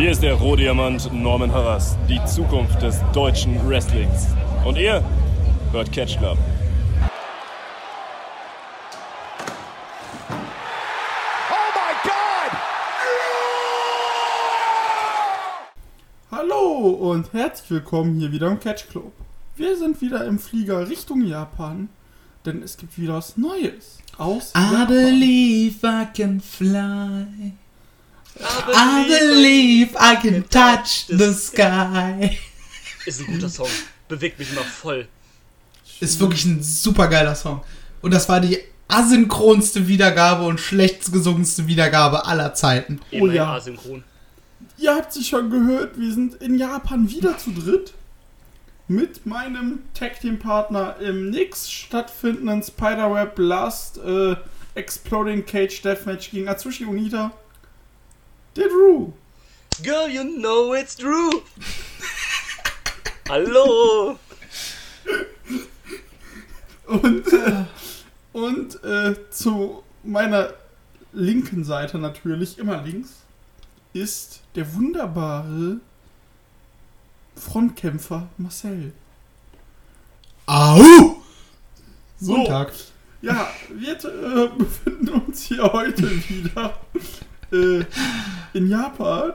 Hier ist der Rohdiamant Norman Harras, die Zukunft des deutschen Wrestlings. Und ihr hört Catch Club. Hallo und herzlich willkommen hier wieder im Catch Club. Wir sind wieder im Flieger Richtung Japan, denn es gibt wieder was Neues aus I Japan. believe I can fly. I believe I can touch the sky. Ist ein guter Song. Bewegt mich immer voll. Ist wirklich ein super geiler Song. Und das war die asynchronste Wiedergabe und schlecht gesungenste Wiedergabe aller Zeiten. Immerhin ja. asynchron. Ihr habt sich schon gehört, wir sind in Japan wieder zu dritt mit meinem Tag Team Partner im nix stattfindenden Spiderweb Blast äh, Exploding Cage Deathmatch gegen Atsushi Onita. Der Drew. Girl, you know it's true. Hallo. Und, äh, und äh, zu meiner linken Seite natürlich, immer links, ist der wunderbare Frontkämpfer Marcel. Au! So, Guten Tag. ja, wir äh, befinden uns hier heute wieder äh, in Japan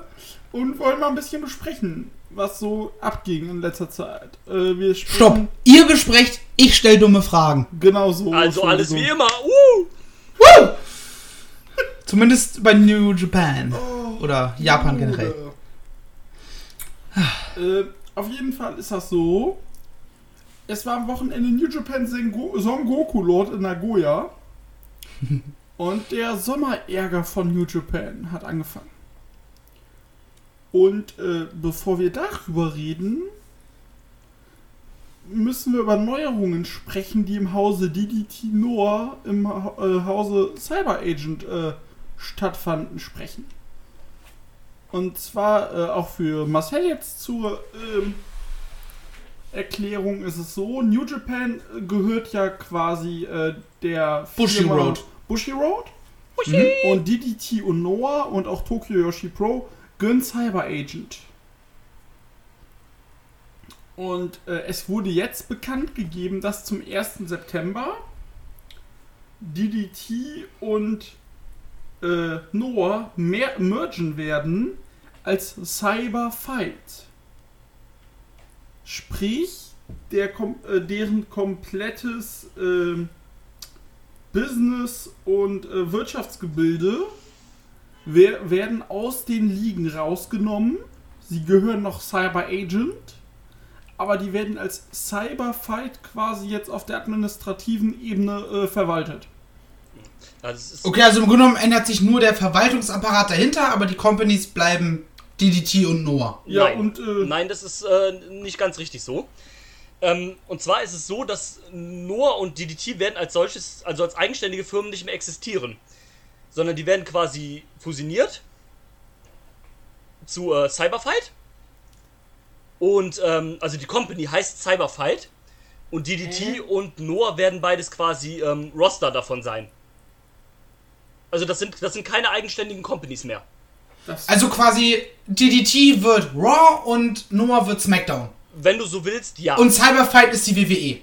und wollen mal ein bisschen besprechen, was so abging in letzter Zeit. Äh, wir Stopp. Ihr besprecht, ich stell dumme Fragen. Genau so. Also alles wie Entschuldigung. immer. Uh. Zumindest bei New Japan. Oder Japan Bruder. generell. Äh, auf jeden Fall ist das so. Es war am Wochenende New Japan Son Goku Lord in Nagoya. und der Sommerärger von New Japan hat angefangen. Und äh, bevor wir darüber reden, müssen wir über Neuerungen sprechen, die im Hause DDT Noah im äh, Hause Cyber Agent äh, stattfanden, sprechen. Und zwar äh, auch für Marcel jetzt zur ähm, Erklärung ist es so, New Japan äh, gehört ja quasi äh, der Bushi Firma Road. Bushi Road. Mhm. Und DDT und Noah und auch Tokyo Yoshi Pro gehören Cyber Agent. Und äh, es wurde jetzt bekannt gegeben, dass zum 1. September DDT und äh, Noah mehr mergen werden als Cyber Fight. Sprich, der, kom äh, deren komplettes ähm, Business und äh, Wirtschaftsgebilde wer werden aus den Ligen rausgenommen. Sie gehören noch Cyber Agent, aber die werden als Cyber Fight quasi jetzt auf der administrativen Ebene äh, verwaltet. Okay, also im Grunde genommen ändert sich nur der Verwaltungsapparat dahinter, aber die Companies bleiben DDT und Noah. Ja, Nein. und äh, Nein, das ist äh, nicht ganz richtig so. Ähm, und zwar ist es so, dass Noah und DDT werden als solches, also als eigenständige Firmen nicht mehr existieren. Sondern die werden quasi fusioniert zu äh, Cyberfight. Und ähm, also die Company heißt Cyberfight. Und DDT und Noah werden beides quasi ähm, Roster davon sein. Also das sind, das sind keine eigenständigen Companies mehr. das, Also quasi DDT wird Raw und Noah wird SmackDown. Wenn du so willst, ja. Und Cyberfight ist die WWE.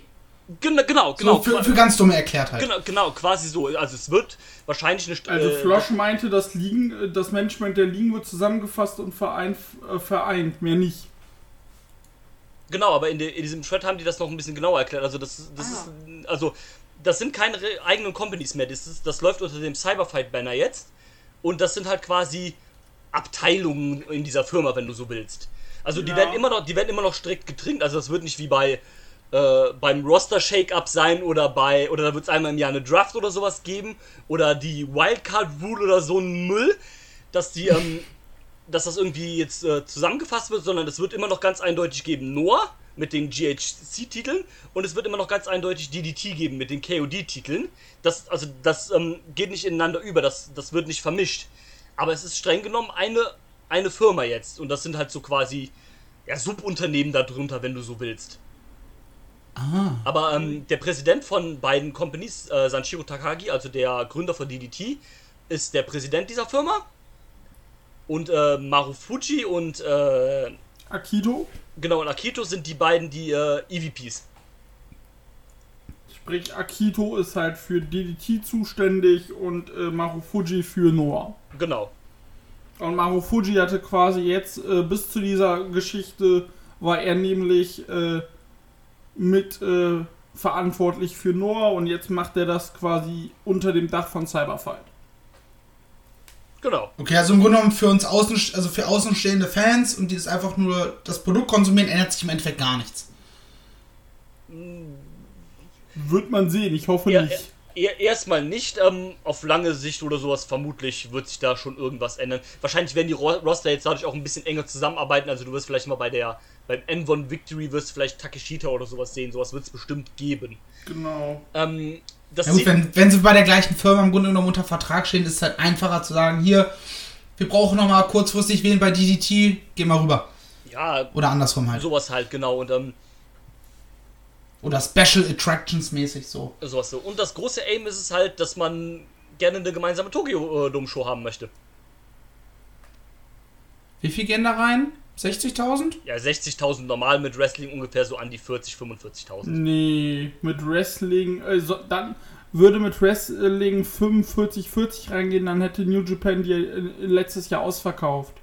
Gen genau, genau. So für, für ganz dumme Erklärtheit. Genau, genau, quasi so. Also es wird wahrscheinlich eine St- also äh, Flosch meinte, das, Ligen, äh, das Management der Ligen wird zusammengefasst und vereint, äh, vereint mehr nicht. Genau, aber in, de, in diesem Thread haben die das noch ein bisschen genauer erklärt. Also das, das ist, also das sind keine eigenen Companies mehr. Das, ist, das läuft unter dem Cyberfight-Banner jetzt. Und das sind halt quasi Abteilungen in dieser Firma, wenn du so willst. Also die Ja. werden immer noch, die werden immer noch strikt getrimmt. Also das wird nicht wie bei äh, beim Roster Shake-Up sein oder bei oder da wird es einmal im Jahr eine Draft oder sowas geben oder die Wildcard Rule oder so ein Müll, dass die ähm, dass das irgendwie jetzt äh, zusammengefasst wird, sondern es wird immer noch ganz eindeutig geben Noah mit den GHC-Titeln und es wird immer noch ganz eindeutig DDT geben mit den KOD-Titeln. Das, also, das ähm, geht nicht ineinander über, das, das wird nicht vermischt. Aber es ist streng genommen eine, eine Firma jetzt und das sind halt so quasi ja, Subunternehmen darunter, wenn du so willst. Ah. Aber ähm, der Präsident von beiden Companies, äh, Sanshiro Takagi, also der Gründer von DDT, ist der Präsident dieser Firma. Und äh, Marufuji und äh, Akito, genau und Akito sind die beiden die äh, EVPs. sprich Akito ist halt für DDT zuständig und äh, Marufuji für Noah. Genau. Und Marufuji hatte quasi jetzt äh, bis zu dieser Geschichte war er nämlich äh, mit äh, verantwortlich für Noah und jetzt macht er das quasi unter dem Dach von Cyberfight. Genau. Okay, also im Grunde genommen für uns außen, also für außenstehende Fans und die das einfach nur das Produkt konsumieren, ändert sich im Endeffekt gar nichts. Wird man sehen, ich hoffe Ja, nicht. Er, erstmal nicht. Ähm, auf lange Sicht oder sowas vermutlich wird sich da schon irgendwas ändern. Wahrscheinlich werden die Ro Roster jetzt dadurch auch ein bisschen enger zusammenarbeiten. Also du wirst vielleicht mal bei der beim N1 Victory wirst du vielleicht Takeshita oder sowas sehen. Sowas wird es bestimmt geben. Genau. Ähm, das Ja gut, wenn, wenn sie bei der gleichen Firma im Grunde genommen unter Vertrag stehen, ist es halt einfacher zu sagen, hier, wir brauchen noch mal kurzfristig wen bei DDT, geh mal rüber. ja, Oder andersrum halt. sowas halt, genau. Und ähm, Oder Special Attractions mäßig so. sowas so. Und das große Aim ist es halt, dass man gerne eine gemeinsame Tokyo-Dome-Show haben möchte. Wie viel gehen da rein? 60.000? Ja, 60.000 normal mit Wrestling ungefähr so an die 40, 45.000. Nee, mit Wrestling, also dann würde mit Wrestling 45, 40 reingehen, dann hätte New Japan die äh, letztes Jahr ausverkauft.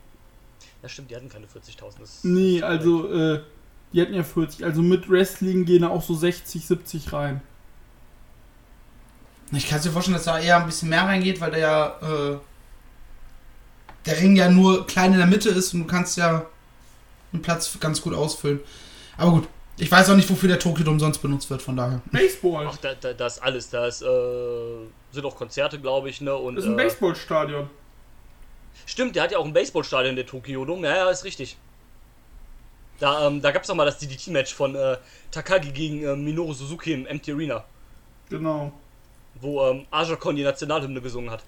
Ja, stimmt, die hatten keine 40.000. das- Nee, also, äh, die hatten ja 40. Also mit Wrestling gehen da auch so 60, 70 rein. Ich kann mir vorstellen, dass da eher ein bisschen mehr reingeht, weil der ja, äh, der Ring ja nur klein in der Mitte ist und du kannst ja einen Platz ganz gut ausfüllen. Aber gut, ich weiß auch nicht, wofür der Tokyo Dome sonst benutzt wird, von daher. Baseball. Ach, da, da, da ist alles. Da ist, äh, sind auch Konzerte, glaube ich, ne? Und, Das ist ein äh, Baseballstadion. Stimmt, der hat ja auch ein Baseballstadion, der Tokyo Dome. Ja, ja, ist richtig. Da, ähm, da gab es doch mal das DDT-Match von äh, Takagi gegen äh, Minoru Suzuki im Empty Arena, Genau. wo ähm, Aja Khan die Nationalhymne gesungen hat.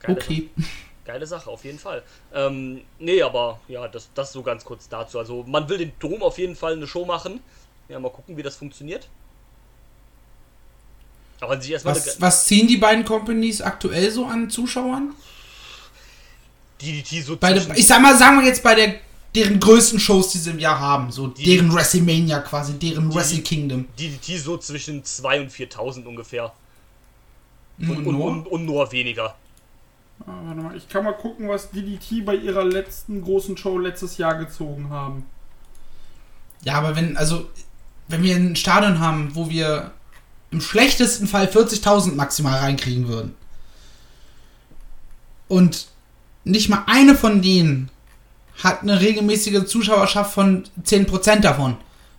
Geile Okay. Geile Sache, auf jeden Fall. Ähm, nee, aber ja, das, das so ganz kurz dazu. Also, man will den Dom auf jeden Fall eine Show machen. Ja, mal gucken, wie das funktioniert. Aber sich erstmal Was, was ziehen die beiden Companies aktuell so an Zuschauern? DDT so Bei zwischen- der, ich sag mal, sagen wir jetzt bei der deren größten Shows, die sie im Jahr haben. So deren WrestleMania quasi, deren Wrestle Kingdom. DDT so zwischen 2.000 und 4.000 ungefähr. Und, Und, und, und, und nur weniger. Ah, warte mal, ich kann mal gucken, was DDT bei ihrer letzten großen Show letztes Jahr gezogen haben. Ja, aber wenn, also, wenn wir ein Stadion haben, wo wir im schlechtesten Fall 40.000 maximal reinkriegen würden und nicht mal eine von denen hat eine regelmäßige Zuschauerschaft von 10% davon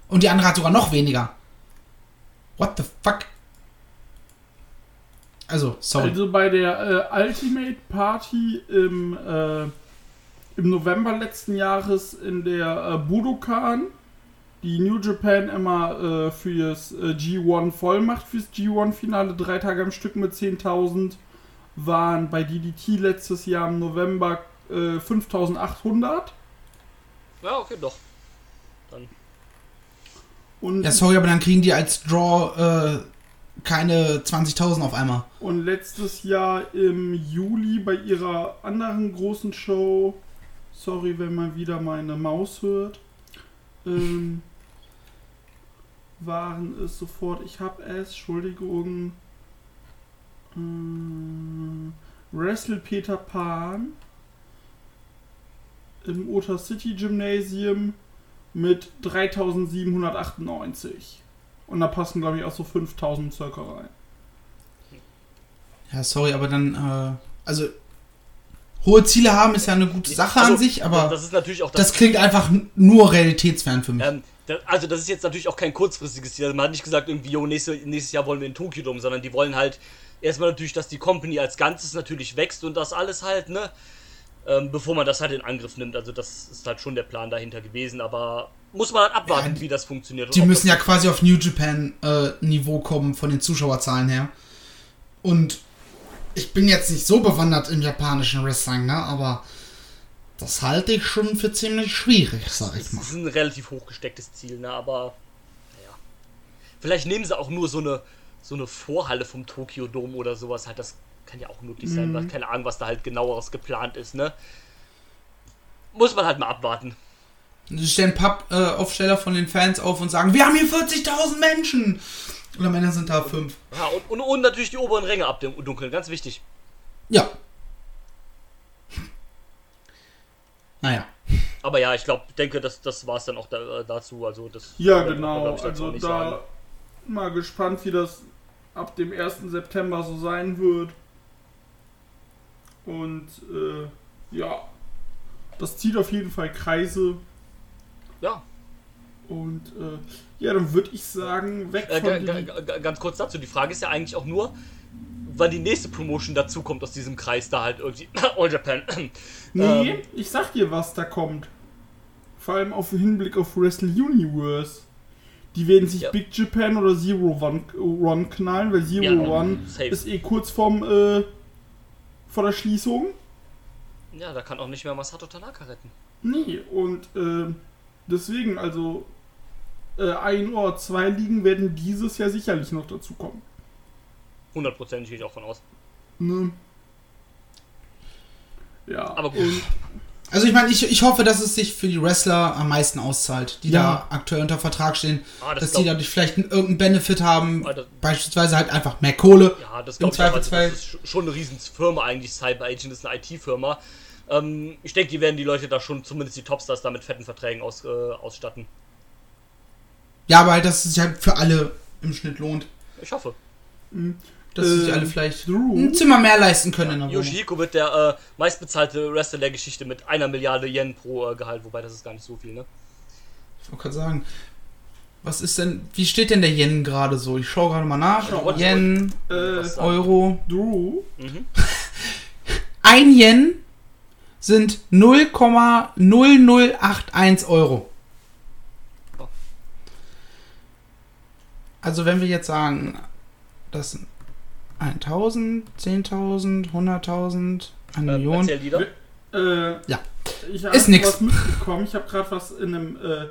und die andere hat sogar noch weniger. What the fuck? Also, sorry. Also bei der äh, Ultimate Party im, äh, im November letzten Jahres in der äh, Budokan, die New Japan immer äh, fürs äh, G1 voll macht, fürs G1-Finale, drei Tage am Stück mit 10.000, waren bei DDT letztes Jahr im November äh, 5.800. Ja, okay, doch. Dann. Und, ja, sorry, aber dann kriegen die als Draw äh, keine 20.000 auf einmal. und letztes Jahr im Juli bei ihrer anderen großen Show, sorry, wenn man wieder meine Maus hört, ähm, waren es sofort, ich habe es, Entschuldigung, Wrestle Peter Pan im Ota City Gymnasium mit 3798. Und da passen, glaube ich, auch so 5000 circa rein. Ja, sorry, aber dann, äh, also, hohe Ziele haben ist ja eine gute Sache Also, an sich, aber Das ist natürlich auch das klingt einfach nur realitätsfern für mich. Ähm, also das ist jetzt natürlich auch kein kurzfristiges Ziel. Also man hat nicht gesagt, irgendwie, jo, nächste, nächstes Jahr wollen wir in Tokio Dome, sondern die wollen halt erstmal natürlich, dass die Company als Ganzes natürlich wächst und das alles halt, ne? Ähm, bevor man das halt in Angriff nimmt. Also das ist halt schon der Plan dahinter gewesen, aber muss man halt abwarten, Ja, die- wie das funktioniert. Die müssen das ja quasi auf New Japan äh, Niveau kommen von den Zuschauerzahlen her. Und ich bin jetzt nicht so bewandert im japanischen Wrestling, ne? Aber das halte ich schon für ziemlich schwierig, sag ich Das mal. ist ein relativ hochgestecktes Ziel, ne? Aber naja. Vielleicht nehmen sie auch nur so eine so eine Vorhalle vom Tokyo Dome oder sowas halt. Das kann ja auch möglich sein, weil keine Ahnung, was da halt genaueres geplant ist, ne? Muss man halt mal abwarten. Sie stellen Pappaufsteller von den Fans auf und sagen, wir haben hier 40.000 Menschen. Und am Ende sind da fünf. Ja, und, und, und natürlich die oberen Ränge abdunkeln, ganz wichtig. Ja. Naja. Aber ja, ich glaube, denke, das, das war es dann auch da, äh, dazu. Also das Ja, genau. Also auch nicht da sagen. mal gespannt, wie das ab dem 1. September so sein wird. Und äh, ja, das zieht auf jeden Fall Kreise. Ja, Und äh, ja, dann würde ich sagen, weg äh, von ganz kurz dazu. Die Frage ist ja eigentlich auch nur, wann die nächste Promotion dazu kommt aus diesem Kreis da halt irgendwie. All Japan. Nee, ähm, ich sag dir, was da kommt. Vor allem auf den Hinblick auf Wrestle Universe. Die werden sich Ja. Big Japan oder Zero One, One knallen, weil Zero Ja, One safe. ist eh kurz vorm, äh, vor der Schließung. Ja, da kann auch nicht mehr Masato Tanaka retten. Nee, und äh, deswegen, also äh, ein oder zwei Ligen werden dieses Jahr sicherlich noch dazu kommen. Hundertprozentig gehe ich auch von aus. Ne? Ja, Aber gut. und Also ich meine, ich, ich hoffe, dass es sich für die Wrestler am meisten auszahlt, die Ja. da aktuell unter Vertrag stehen. Ah, das dass glaub- die dadurch vielleicht einen- irgendeinen Benefit haben. Ah, das- Beispielsweise halt einfach mehr Kohle. Ja, das Im glaube ich. Also, Zweifelsfall- das ist sch- schon eine riesen Firma eigentlich. Cyber Agent ist eine IT-Firma. Ähm, ich denke, die werden die Leute da schon, zumindest die Topstars, da mit fetten Verträgen aus, äh, ausstatten. Ja, aber halt, dass es sich halt für alle im Schnitt lohnt. Ich hoffe. Dass sich Ähm, alle vielleicht Drew? ein Zimmer mehr leisten können Wohnung. Yoshihiko wird der äh, meistbezahlte Wrestler der Geschichte mit einer Milliarde Yen pro äh, Gehalt, wobei das ist gar nicht so viel, ne? Ich wollte gerade sagen, was ist denn, wie steht denn der Yen gerade so? Ich schaue gerade mal nach. Warte, Yen, äh, Euro. Drew, Mhm. Ein Yen sind 0,0081 Euro. Oh. Also wenn wir jetzt sagen, das sind 1000, 10.000, 100.000, eine Äh, Million. Äh, Ja. Ich habe Ist nix. was mitbekommen. Ich habe gerade was in einem äh,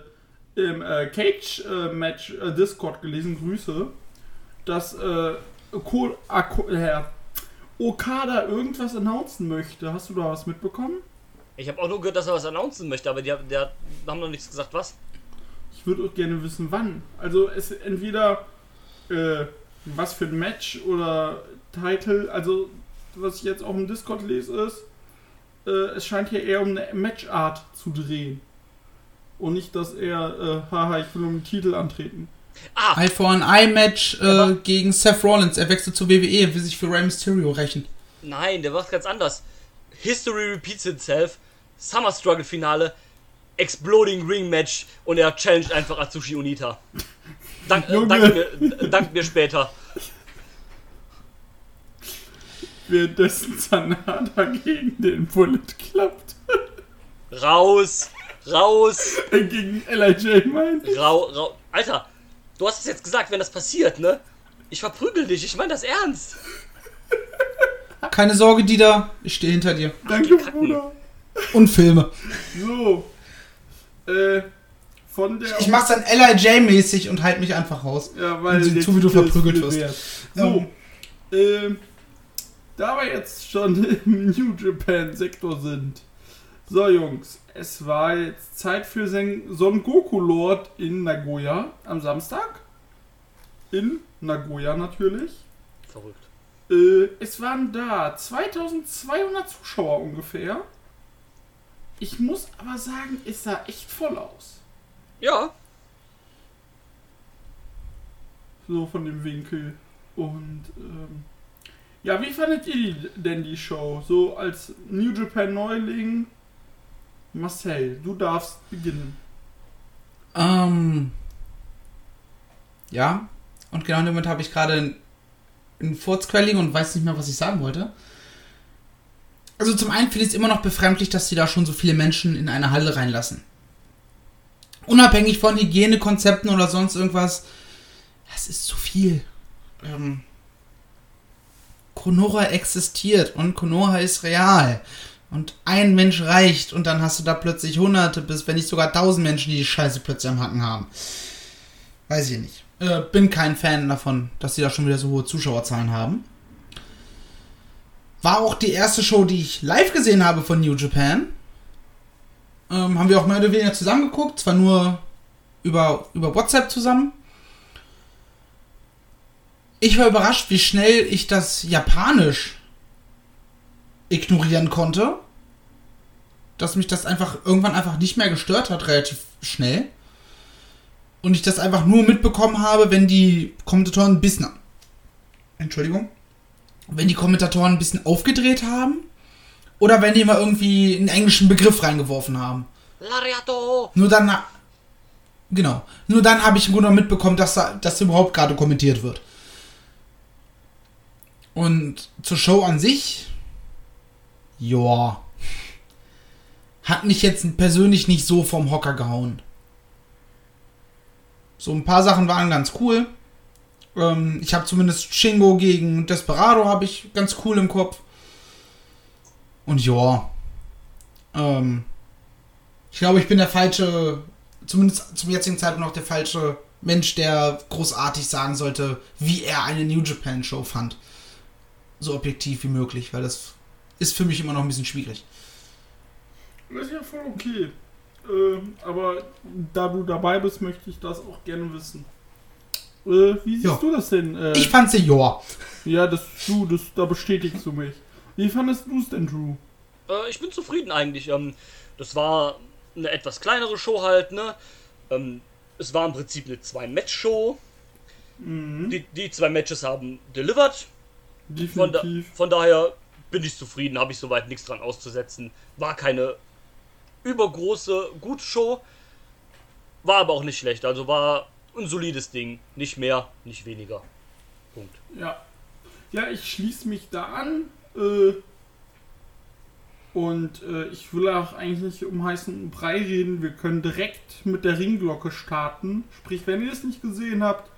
im äh, Cage-Match äh, Discord gelesen. Grüße. Dass äh, Ko äh, Okada irgendwas announcen möchte. Hast du da was mitbekommen? Ich habe auch nur gehört, dass er was announcen möchte, aber die, haben- der haben noch nichts gesagt, was? Ich würde auch gerne wissen, wann. Also es entweder äh, was für ein Match oder Title. Also was ich jetzt auch im Discord lese ist, äh, es scheint hier eher um eine Matchart zu drehen. Und nicht, dass er, äh, haha, ich will um den Titel antreten. Ah, Eye for an Eye Match äh, gegen Seth Rollins. Er wechselt zur WWE, will sich für Rey Mysterio rächen. nein, der macht ganz anders. History repeats itself. Summer Struggle Finale. Exploding Ring Match. Und er challenged einfach Atsushi Unita. Dank, äh, Junge. dank, mir, dank mir später. Währenddessen Sanada gegen den Bullet klappt. Raus! Raus! Gegen L.I.J. meint. Rau, rau. Alter, du hast es jetzt gesagt, wenn das passiert, ne? Ich verprügel dich, ich meine das ernst. Keine Sorge, Dieter, ich stehe hinter dir. Danke. Bruder. Und Filme. So. Äh, von der. Ich mach's dann LIJ-mäßig und halt mich einfach raus. Ja, weil Und zu, wie du verprügelt wirst. So, ähm, da wir jetzt schon im New Japan-Sektor sind. So, Jungs, es war jetzt Zeit für Son Goku Lord in Nagoya am Samstag. In Nagoya natürlich. Verrückt. Äh, es waren da 2200 Zuschauer ungefähr. Ich muss aber sagen, es sah echt voll aus. Ja, So von dem Winkel. Und ähm, ja, wie fandet ihr die, denn die Show? So als New Japan Neuling. Marcel, du darfst beginnen. Ähm. Ja. Und genau in dem Moment habe ich gerade einen- einen Furzquelling und weiß nicht mehr, was ich sagen wollte. Also zum einen finde ich es immer noch befremdlich, dass sie da schon so viele Menschen in eine Halle reinlassen. Unabhängig von Hygienekonzepten oder sonst irgendwas. Das ist zu viel. Ähm, Konoha existiert und Konoha ist real. Und ein Mensch reicht und dann hast du da plötzlich hunderte bis wenn nicht sogar tausend Menschen, die die Scheiße plötzlich am Hacken haben. Weiß ich nicht. Äh, bin kein Fan davon, dass sie da schon wieder so hohe Zuschauerzahlen haben. War auch die erste Show, die ich live gesehen habe von New Japan. Ähm, haben wir auch mehr oder weniger zusammengeguckt, zwar nur über, über WhatsApp zusammen. Ich war überrascht, wie schnell ich das Japanisch ignorieren konnte. Dass mich das einfach irgendwann einfach nicht mehr gestört hat, relativ schnell. Und ich das einfach nur mitbekommen habe, wenn die Kommentatoren ein bisschen. Entschuldigung. Wenn die Kommentatoren ein bisschen aufgedreht haben. Oder wenn die mal irgendwie einen englischen Begriff reingeworfen haben. Lariato! Nur dann. Genau. Nur dann habe ich im Grunde mitbekommen, dass da, dass überhaupt gerade kommentiert wird. Und zur Show an sich. Ja. Hat mich jetzt persönlich nicht so vom Hocker gehauen. So ein paar Sachen waren ganz cool. Ähm, ich habe zumindest Shingo gegen Desperado habe ich ganz cool im Kopf. Und ja. Ähm, ich glaube, ich bin der falsche, zumindest zum jetzigen Zeitpunkt noch der falsche Mensch, der großartig sagen sollte, wie er eine New Japan Show fand. So objektiv wie möglich, weil das ist für mich immer noch ein bisschen schwierig. Das ist ja voll okay. Ähm, aber da du dabei bist, möchte ich das auch gerne wissen. Äh, wie siehst Ja. du das denn? Äh, Ich fand sie ja. ja, das du, das, da bestätigst du mich. Wie fandest du es denn, Drew? Äh, ich bin zufrieden eigentlich. Ähm, das war eine etwas kleinere Show halt, ne? Ähm, es war im Prinzip eine Zwei-Match-Show. Mhm. Die, die zwei Matches haben delivered. Von, da, von daher bin ich zufrieden, habe ich soweit nichts dran auszusetzen. War keine übergroße, gute Show. War aber auch nicht schlecht. Also war ein solides Ding. Nicht mehr, nicht weniger. Punkt. Ja. Ja, ich schließe mich da an. Äh, und äh, ich will auch eigentlich nicht um heißen Brei reden. Wir können direkt mit der Ringglocke starten. Sprich, wenn ihr es nicht gesehen habt,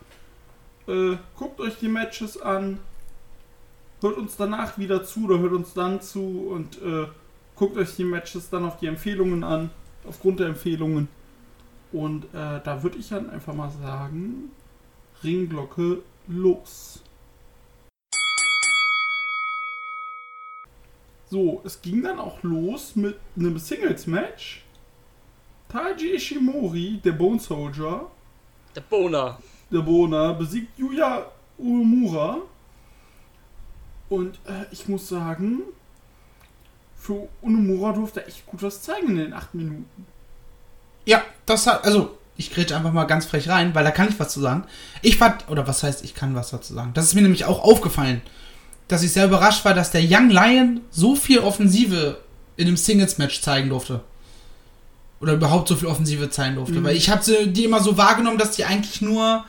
äh, guckt euch die Matches an. Hört uns danach wieder zu oder hört uns dann zu und äh, guckt euch die Matches dann auf die Empfehlungen an. Aufgrund der Empfehlungen. Und äh, da würde ich dann einfach mal sagen, Ringglocke los. So, es ging dann auch los mit einem Singles-Match. Taiji Ishimori, der Bone Soldier, Der Boner. der Bona, besiegt Yuya Uemura. Und äh, ich muss sagen, für Uemura durfte er echt gut was zeigen in den acht Minuten. Ja, das hat, also, ich grätsche einfach mal ganz frech rein, weil da kann ich was zu sagen. Ich fand, oder was heißt, ich kann was dazu sagen. Das ist mir nämlich auch aufgefallen, dass ich sehr überrascht war, dass der Young Lion so viel Offensive in dem Singles-Match zeigen durfte. Oder überhaupt so viel Offensive zeigen durfte. Mhm. Weil ich habe die immer so wahrgenommen, dass die eigentlich nur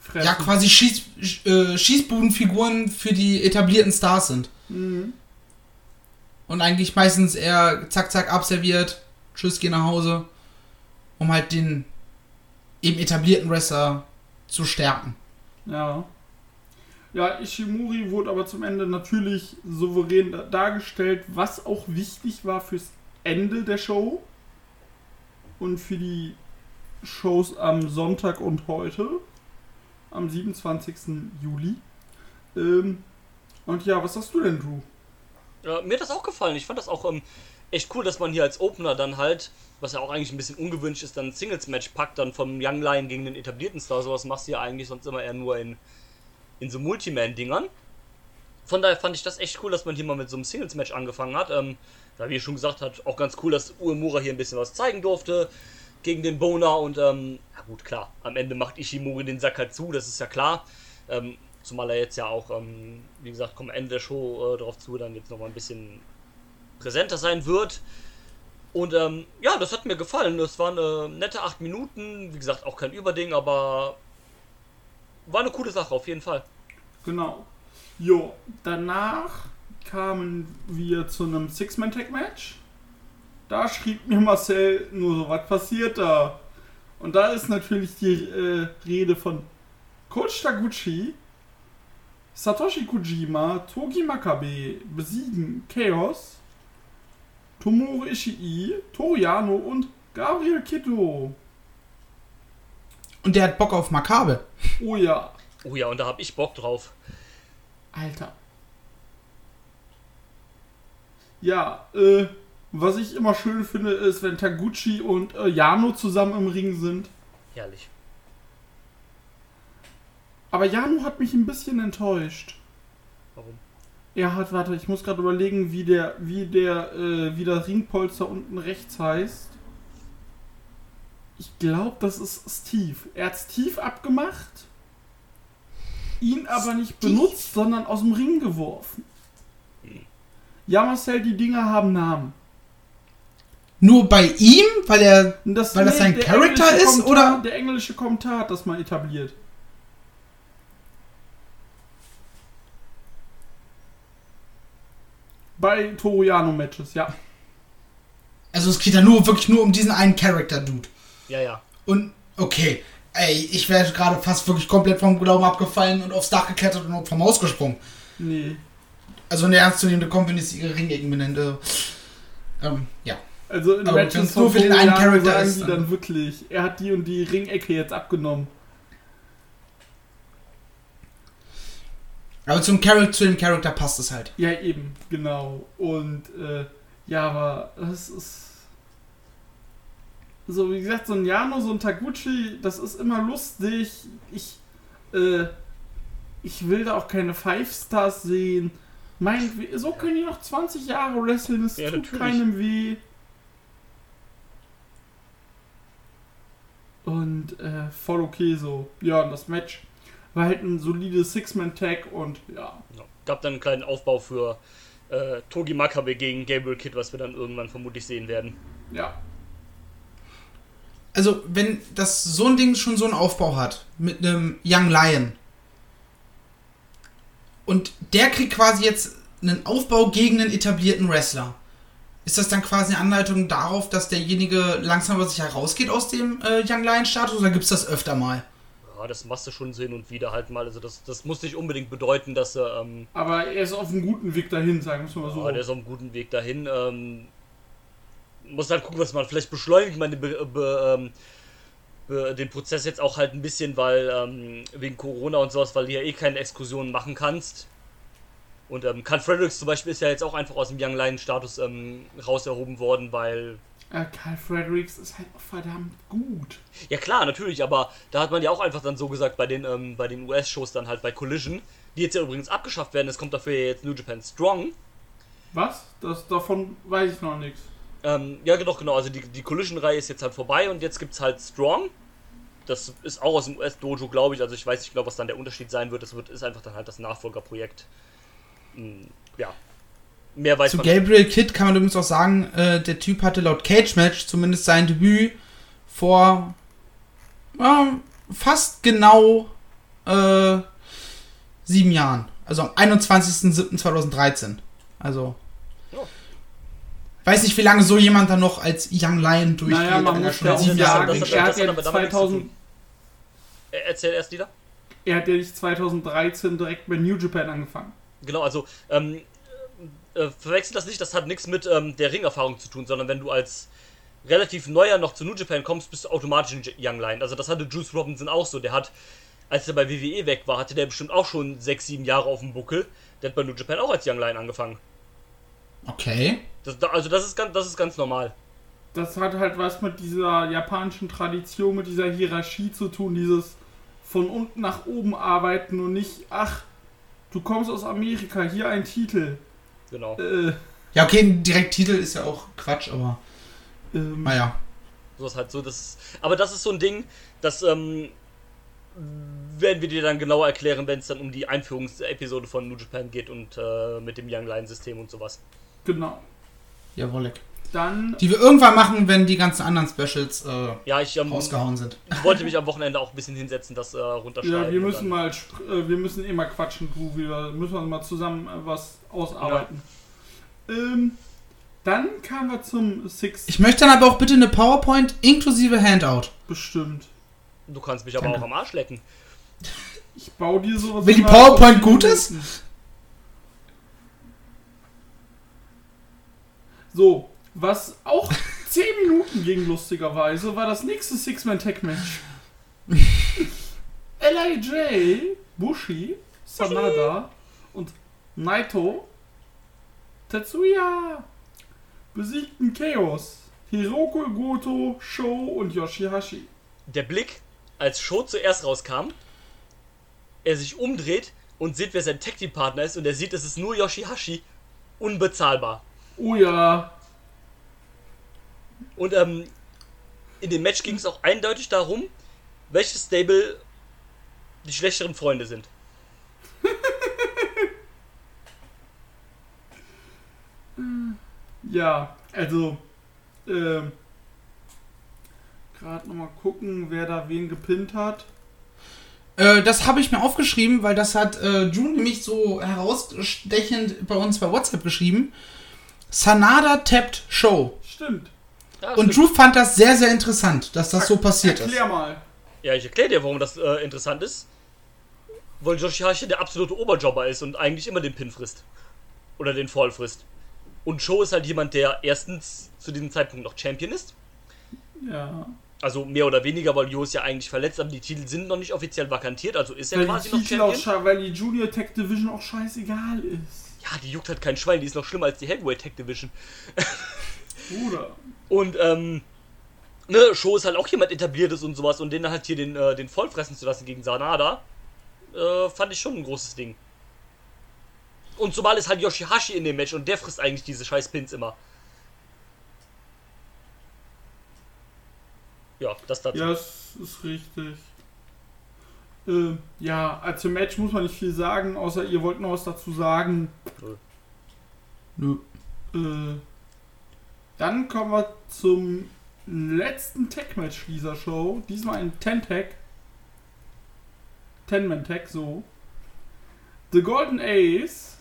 Fressen. ja, quasi Schieß, äh, Schießbudenfiguren für die etablierten Stars sind. Mhm. Und eigentlich meistens eher zack, zack, abserviert, tschüss, geh nach Hause, um halt den eben etablierten Wrestler zu stärken. Ja. Ja, Ishimori wurde aber zum Ende natürlich souverän da- dargestellt, was auch wichtig war fürs Ende der Show und für die Shows am Sonntag und heute, am 27. Juli. Ähm, und ja, was sagst du denn, Drew? Ja, mir hat das auch gefallen. Ich fand das auch ähm, echt cool, dass man hier als Opener dann halt, was ja auch eigentlich ein bisschen ungewünscht ist, dann ein Singles-Match packt, dann vom Young Lion gegen den etablierten Star. Sowas machst du ja eigentlich sonst immer eher nur in, in so Multiman-Dingern. Von daher fand ich das echt cool, dass man hier mal mit so einem Singles-Match angefangen hat. Ähm, da, wie schon gesagt habt, auch ganz cool, dass Uemura hier ein bisschen was zeigen durfte gegen den Boner. Und, ähm, ja gut, klar, am Ende macht Ishimori den Sack halt zu, das ist ja klar. Ähm, zumal er jetzt ja auch, ähm, wie gesagt, kommt Ende der Show äh, darauf zu, dann jetzt nochmal ein bisschen präsenter sein wird. Und ähm, ja, das hat mir gefallen. Das waren äh, nette acht Minuten. Wie gesagt, auch kein Überding, aber war eine coole Sache, auf jeden Fall. Genau. Jo, danach kamen wir zu einem Six-Man-Tag-Match. Da schrieb mir Marcel nur so, was passiert da? Und da ist natürlich die äh, Rede von Coach Taguchi, Satoshi Kojima, Togi Makabe besiegen Chaos, Tomoru Ishii, Toriano und Gabriel Kitto. Und der hat Bock auf Makabe. Oh ja, Oh ja, und da hab ich Bock drauf. Alter. Ja, äh, was ich immer schön finde, ist, wenn Taguchi und äh, Jano zusammen im Ring sind. Herrlich. Aber Jano hat mich ein bisschen enttäuscht. Warum? Er hat, warte, ich muss gerade überlegen, wie der, wie der, äh, wie das Ringpolster unten rechts heißt. Ich glaube, das ist Steve. Er hat Steve abgemacht, ihn aber nicht Steve? benutzt, sondern aus dem Ring geworfen. Ja, Marcel, die Dinger haben Namen. Nur bei ihm, weil er. Das, Weil das sein Charakter ist, Kommentar, oder? Der englische Kommentar hat das mal etabliert. Bei Toriano-Matches, ja. Also es geht ja nur wirklich nur um diesen einen Charakter-Dude. Ja, ja. Und okay, ey, ich wäre gerade fast wirklich komplett vom Glauben abgefallen und aufs Dach geklettert und vom Haus gesprungen. Nee. Also eine ernstzunehmende Company ist ihre Ringecken benennt. äh, Ähm, ja. Also in Aber Matches nur für den einen Charakter sagen ist, die dann- dann wirklich, er hat die und die Ringecke jetzt abgenommen. Aber zum Charakter, zu dem Charakter passt es halt. Ja, eben, genau. Und äh, ja, aber das ist. So, wie gesagt, so ein Jano, so ein Taguchi, das ist immer lustig. Ich, äh, ich will da auch keine Five Stars sehen. Mein, so können die noch 20 Jahre wresteln, es Ja, tut natürlich. keinem weh. Und äh, voll okay so. Ja, und das Match war halt ein solides Six-Man-Tag und ja, ja. Gab dann einen kleinen Aufbau für äh, Togi Makabe gegen Gabriel Kidd, was wir dann irgendwann vermutlich sehen werden. ja. Also, wenn das so ein Ding schon so einen Aufbau hat, mit einem Young Lion, und der kriegt quasi jetzt einen Aufbau gegen einen etablierten Wrestler, ist das dann quasi eine Anleitung darauf, dass derjenige langsam aber sich herausgeht aus dem äh, Young Lion-Status, oder gibt es das öfter mal? Ja, das machst du schon so hin und wieder halt mal. Also das, das muss nicht unbedingt bedeuten, dass er, ähm, Aber er ist auf einem guten Weg dahin, sagen wir mal so. ja, der ist auf einem guten Weg dahin. Ähm, muss halt gucken, was man vielleicht beschleunigt man den, be, be, ähm, be, den Prozess jetzt auch halt ein bisschen, weil ähm, wegen Corona und sowas, weil du ja eh keine Exkursionen machen kannst. Und ähm, Carl Fredericks zum Beispiel ist ja jetzt auch einfach aus dem Young Lion Status ähm, raus erhoben worden, weil äh, Carl Fredericks ist halt auch verdammt gut. Ja klar, natürlich, aber da hat man ja auch einfach dann so gesagt bei den, ähm, bei den US-Shows dann halt bei Collision, die jetzt ja übrigens abgeschafft werden, es kommt dafür ja jetzt New Japan Strong. Was? Das, davon weiß ich noch nichts. Ähm, ja genau, genau, also die, die Collision-Reihe ist jetzt halt vorbei und jetzt gibt's halt Strong. Das ist auch aus dem US-Dojo, glaube ich, also ich weiß nicht genau, was dann der Unterschied sein wird, das wird, ist einfach dann halt das Nachfolgerprojekt. Hm, ja. Mehr weiß Zu man Gabriel Kidd kann man übrigens auch sagen, äh, der Typ hatte laut Cage Match zumindest sein Debüt vor ähm, fast genau äh, sieben Jahren. Also am 21.07.2013. Also. Weiß nicht, wie lange so jemand dann noch als Young Lion durchgeht. Naja, man wenn er muss schon ja auch sagen, das- er das hat hat ja aber damit nichts zu 2000, tun. Äh, Erzähl erst wieder. er hat ja nicht 2013 direkt bei New Japan angefangen. Genau, also ähm, äh, verwechselt das nicht, das hat nichts mit ähm, der Ringerfahrung zu tun, sondern wenn du als relativ neuer noch zu New Japan kommst, bist du automatisch ein Young Lion. Also das hatte Juice Robinson auch so. Der hat, als er bei WWE weg war, hatte der bestimmt auch schon sechs, sieben Jahre auf dem Buckel. Der hat bei New Japan auch als Young Lion angefangen. Okay. Das, da- also das ist ganz, das ist ganz normal. Das hat halt was mit dieser japanischen Tradition, mit dieser Hierarchie zu tun, dieses von unten nach oben arbeiten und nicht, ach, du kommst aus Amerika, hier ein Titel. Genau. Äh, Ja, okay, ein Direkttitel ist ja auch Quatsch, aber ähm, naja. So ist halt so. Das, aber das ist so ein Ding, das ähm, werden wir dir dann genauer erklären, wenn es dann um die Einführungsepisode von New Japan geht und äh, mit dem Young Lion System und sowas. Genau. Jawohl. Dann, Die wir irgendwann machen, wenn die ganzen anderen Specials äh, Ja, ich ähm, rausgehauen sind. wollte mich am Wochenende auch ein bisschen hinsetzen, das äh, runterschreiben. ja, wir müssen dann- mal, äh, wir müssen eh mal quatschen, du, wir müssen wir mal zusammen äh, was ausarbeiten. Ähm, dann kamen wir zum Six Ich möchte dann aber auch bitte eine PowerPoint inklusive Handout. bestimmt. Du kannst mich aber Danke. auch am Arsch lecken. Ich baue dir sowas. Wenn die PowerPoint gut Minuten. So, was auch 10 Minuten ging, lustigerweise, war das nächste Six-Man-Tag-Match. L.I.J., Bushi, Sanada und Naito Tetsuya besiegten Chaos, Hiroko Goto, Sho und Yoshihashi. Der Blick, als Sho zuerst rauskam, er sich umdreht und sieht, wer sein Tag Team Partner ist und er sieht, es ist nur Yoshihashi. Unbezahlbar. Oh ja, Und ähm, in dem Match ging es auch eindeutig darum, welches Stable die schlechteren Freunde sind. ja, also, ähm, gerade nochmal gucken, wer da wen gepinnt hat. Äh, das habe ich mir aufgeschrieben, weil das hat äh, June nämlich so herausstechend bei uns bei WhatsApp geschrieben. Sanada tappt Show. Stimmt. Ja, Und stimmt. Drew fand das sehr, sehr interessant, dass das so passiert ist. Erklär mal. ja ich erkläre dir, warum das äh, interessant ist. Weil Yoshihashi der absolute Oberjobber ist und eigentlich immer den Pin frisst. Oder den Fall frisst. Und Sho ist halt jemand, der erstens zu diesem Zeitpunkt noch Champion ist. Ja. Also mehr oder weniger, weil Jo ist ja eigentlich verletzt, aber die Titel sind noch nicht offiziell vakantiert, also ist er Weil quasi noch auch, Champion. sche- weil die Junior Tech Division auch scheißegal ist. Ja, die juckt halt kein Schwein, die ist noch schlimmer als die Heavyweight Tech Division. Bruder. Und, ähm, ne, Show ist halt auch jemand etabliertes und sowas und den halt hier den, äh, den vollfressen zu lassen gegen Sanada, äh, fand ich schon ein großes Ding. Und zumal ist halt Yoshihashi in dem Match und der frisst eigentlich diese scheiß Pins immer. Ja, das dazu. Ja, das ist richtig. Äh, ja, als zum Match muss man nicht viel sagen, außer ihr wollt noch was dazu sagen. Nö. Äh, dann kommen wir zum letzten Tag-Match dieser Show. Diesmal ein 10-Tag. 10-Man-Tag, so. The Golden Ace,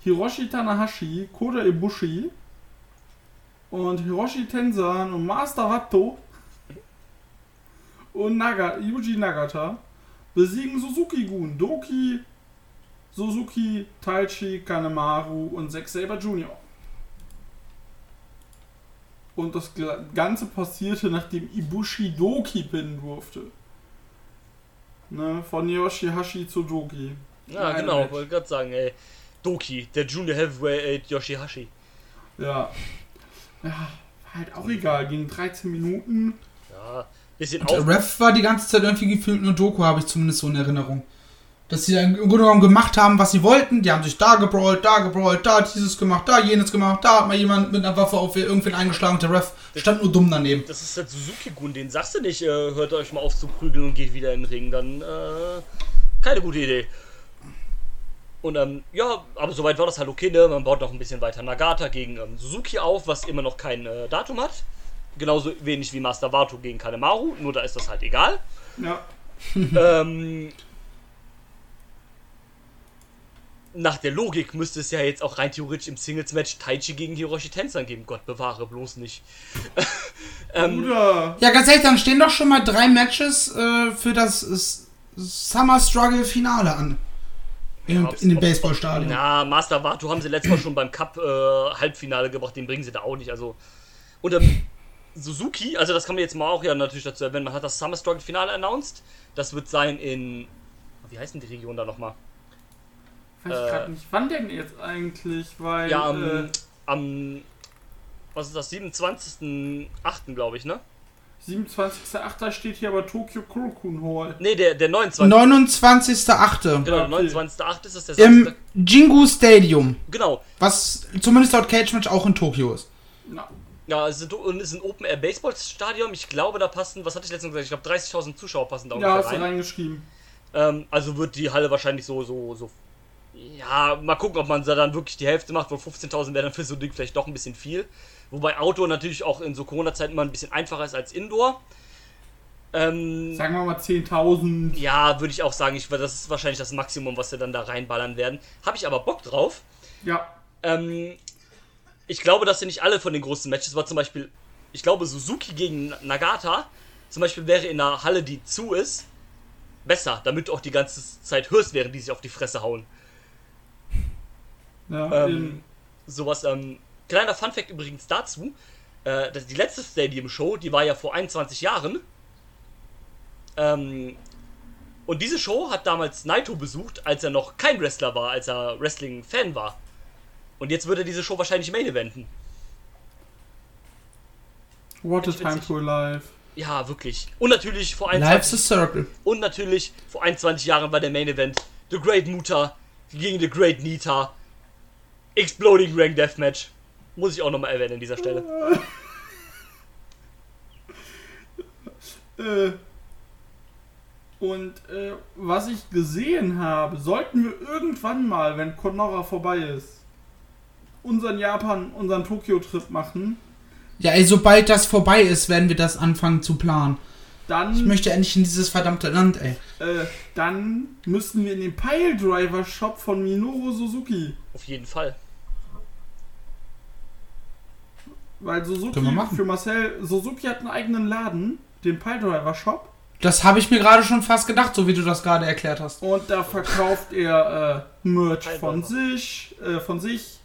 Hiroshi Tanahashi, Kota Ibushi und Hiroshi Tenzan und Master Wato und Naga, Yuji Nagata besiegen Suzuki-Gun, Doki, Suzuki, Taichi, Kanemaru und Zack Saber Jr. Und das Ganze passierte, nachdem Ibushi Doki pinnen durfte. Ne, von Yoshihashi zu Doki. Ja, genau, wollte gerade sagen, ey. Doki, der Junior Heavyweight Yoshihashi. Ja. Ja, war halt auch egal. Ging 13 Minuten. Ja, bisschen Und der auf. Ref war die ganze Zeit irgendwie gefühlt nur Doku, habe ich zumindest so in Erinnerung. Dass sie dann im Grunde genommen gemacht haben, was sie wollten. Die haben sich da gebrawlt, da gebrawlt, da dieses gemacht, da jenes gemacht, da hat mal jemand mit einer Waffe auf irgendwen eingeschlagen. und Der Ref stand nur dumm daneben. Das ist halt Suzuki-Gun, den sagst du nicht, äh, hört euch mal auf zu prügeln und geht wieder in den Ring. Dann, äh, keine gute Idee. Und, ähm, ja, aber soweit war das halt okay, ne? Man baut noch ein bisschen weiter Nagata gegen ähm, Suzuki auf, was immer noch kein äh, Datum hat. Genauso wenig wie Master Vato gegen Kanemaru, nur da ist das halt egal. Ja. ähm, nach der Logik müsste es ja jetzt auch rein theoretisch im Singles-Match Taichi gegen Hiroshi Tenzan geben. Gott bewahre bloß nicht. ähm, Bruder. Ja, ganz ehrlich, dann stehen doch schon mal drei Matches äh, für das S- Summer Struggle Finale an. In, ob's- in dem Baseballstadion. Na, Master Vato haben sie letztes Mal schon beim Cup äh, Halbfinale gebracht, den bringen sie da auch nicht. Also und ähm, Suzuki, also das kann man jetzt mal auch ja natürlich dazu erwähnen, man hat das Summer Struggle Finale announced. Das wird sein in wie heißt denn die Region da nochmal? Weiß ich Äh, gerade nicht. Wann denn jetzt eigentlich? Weil. Ja, am, äh, am was ist das 27.8. glaube ich, ne? 27.08. steht hier aber Tokyo Kurokun Hall. Ne, der der 29. 29.8. Genau, der Okay. 29.8. ist das der Im Samstag. Jingu Stadium. Genau. Was zumindest laut Cage Match auch in Tokio ist. Na, Ja, es ist, und es ist ein Open Air Baseball Stadion. Ich glaube, da passen, was hatte ich letztens gesagt? Ich glaube 30.000 Zuschauer passen da ja, ungefähr hast du rein. reingeschrieben. Ähm, also wird die Halle wahrscheinlich so, so, so. Ja, mal gucken, ob man da dann wirklich die Hälfte macht, weil 15.000 wäre dann für so ein Ding vielleicht doch ein bisschen viel. Wobei Outdoor natürlich auch in so Corona-Zeiten immer ein bisschen einfacher ist als Indoor. Ähm, Sagen wir mal 10.000. ja, würde ich auch sagen, ich, das ist wahrscheinlich das Maximum, was wir dann da reinballern werden. Habe ich aber Bock drauf. Ja. Ähm, ich glaube, dass ja nicht alle von den großen Matches war. Zum Beispiel, ich glaube, Suzuki gegen Nagata zum Beispiel wäre in einer Halle, die zu ist, besser, damit du auch die ganze Zeit hörst, während die sich auf die Fresse hauen. ja Ähm, sowas, ähm, kleiner Funfact übrigens dazu. Äh, das, die letzte Stadium-Show, die war ja vor 21 Jahren. Ähm, und diese Show hat damals Naito besucht, als er noch kein Wrestler war, als er Wrestling-Fan war. Und jetzt würde diese Show wahrscheinlich Main Eventen. What a time to alive. Ja, wirklich. Und natürlich vor Life's a 21, Circle. und natürlich vor 21 Jahren war der Main Event The Great Muta gegen The Great Nita. Exploding Rank Deathmatch. Muss ich auch nochmal erwähnen an dieser Stelle. Äh, und äh, was ich gesehen habe, sollten wir irgendwann mal, wenn Konora vorbei ist, unseren Japan, unseren Tokio-Trip machen, Ja, ey, sobald das vorbei ist, werden wir das anfangen zu planen. dann, Ich möchte endlich in dieses verdammte Land, ey. äh, dann müssen wir in den Piledriver-Shop von Minoru Suzuki. Auf jeden Fall. Weil Suzuki, Können wir machen. für Marcel, Suzuki hat einen eigenen Laden, den Piledriver-Shop. Das habe ich mir gerade schon fast gedacht, so wie du das gerade erklärt hast. Und da verkauft er äh, Merch von sich, äh, von sich,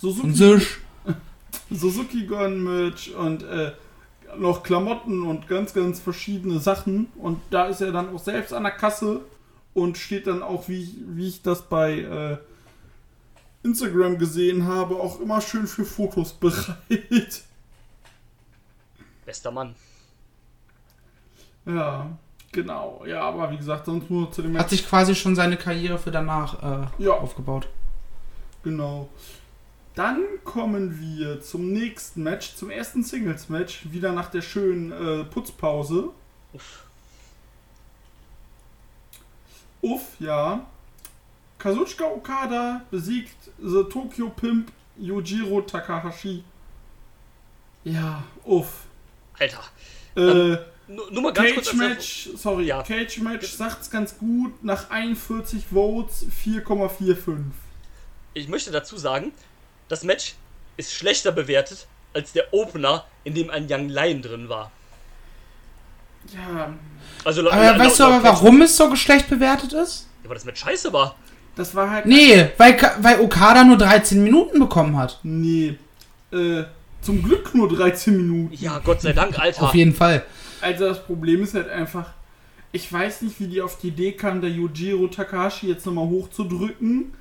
Suzuki. Suzuki Gun Merch und äh, noch Klamotten und ganz, ganz verschiedene Sachen. Und da ist er dann auch selbst an der Kasse und steht dann auch, wie, ich- wie ich das bei äh, Instagram gesehen habe, auch immer schön für Fotos bereit. Bester Mann. ja, genau. Ja, aber wie gesagt, sonst nur zu dem Hat sich quasi schon seine Karriere für danach äh, Ja. aufgebaut. Genau. Dann kommen wir zum nächsten Match, zum ersten Singles-Match, wieder nach der schönen äh, Putzpause. Uff. Uff, ja. Kazuchika Okada besiegt The Tokyo Pimp Yujiro Takahashi. Ja, uff. Alter. Äh, Nur, nur mal ganz kurz Cage als Match, sorry, Ja. Cage Match sagt's ganz gut, nach 41 Votes 4,45. Ich möchte dazu sagen, das Match ist schlechter bewertet als der Opener, in dem ein Young Lion drin war. Ja, Also Aber laut- weißt du laut aber, Cage- warum es so schlecht bewertet ist? Ja, weil das Match scheiße war. das war halt Nee, weil, weil Okada nur 13 Minuten bekommen hat. Nee. Äh, zum Glück nur 13 Minuten. Ja, Gott sei Dank, Alter. Auf jeden Fall. Also das Problem ist halt einfach, ich weiß nicht, wie die auf die Idee kamen, der Yujiro Takahashi jetzt nochmal hochzudrücken.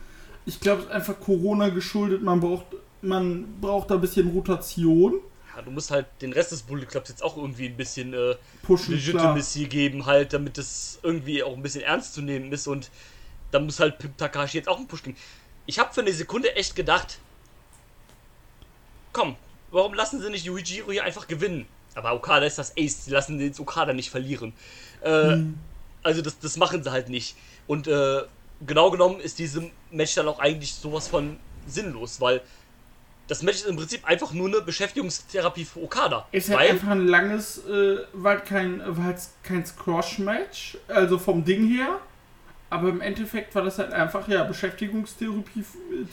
Ich glaube, es ist einfach Corona geschuldet, man braucht, man braucht da ein bisschen Rotation. Ja, du musst halt den Rest des Bullet Clubs jetzt auch irgendwie ein bisschen äh, Pushen, klar. Legitimacy geben, halt, damit es irgendwie auch ein bisschen ernst zu nehmen ist und da muss halt Pimp Takahashi jetzt auch einen Push kriegen. Ich habe für eine Sekunde echt gedacht, komm, warum lassen sie nicht Yuichiro hier einfach gewinnen? Aber Okada ist das Ace, sie lassen den Okada nicht verlieren. Äh, Also das, das machen sie halt nicht. Und äh, genau genommen ist diesem Match dann auch eigentlich sowas von sinnlos, weil das Match ist im Prinzip einfach nur eine Beschäftigungstherapie für Okada. Ist halt einfach ein langes, äh, war halt kein, war halt kein Squash-Match, also vom Ding her. Aber im Endeffekt war das halt einfach, ja, Beschäftigungstherapie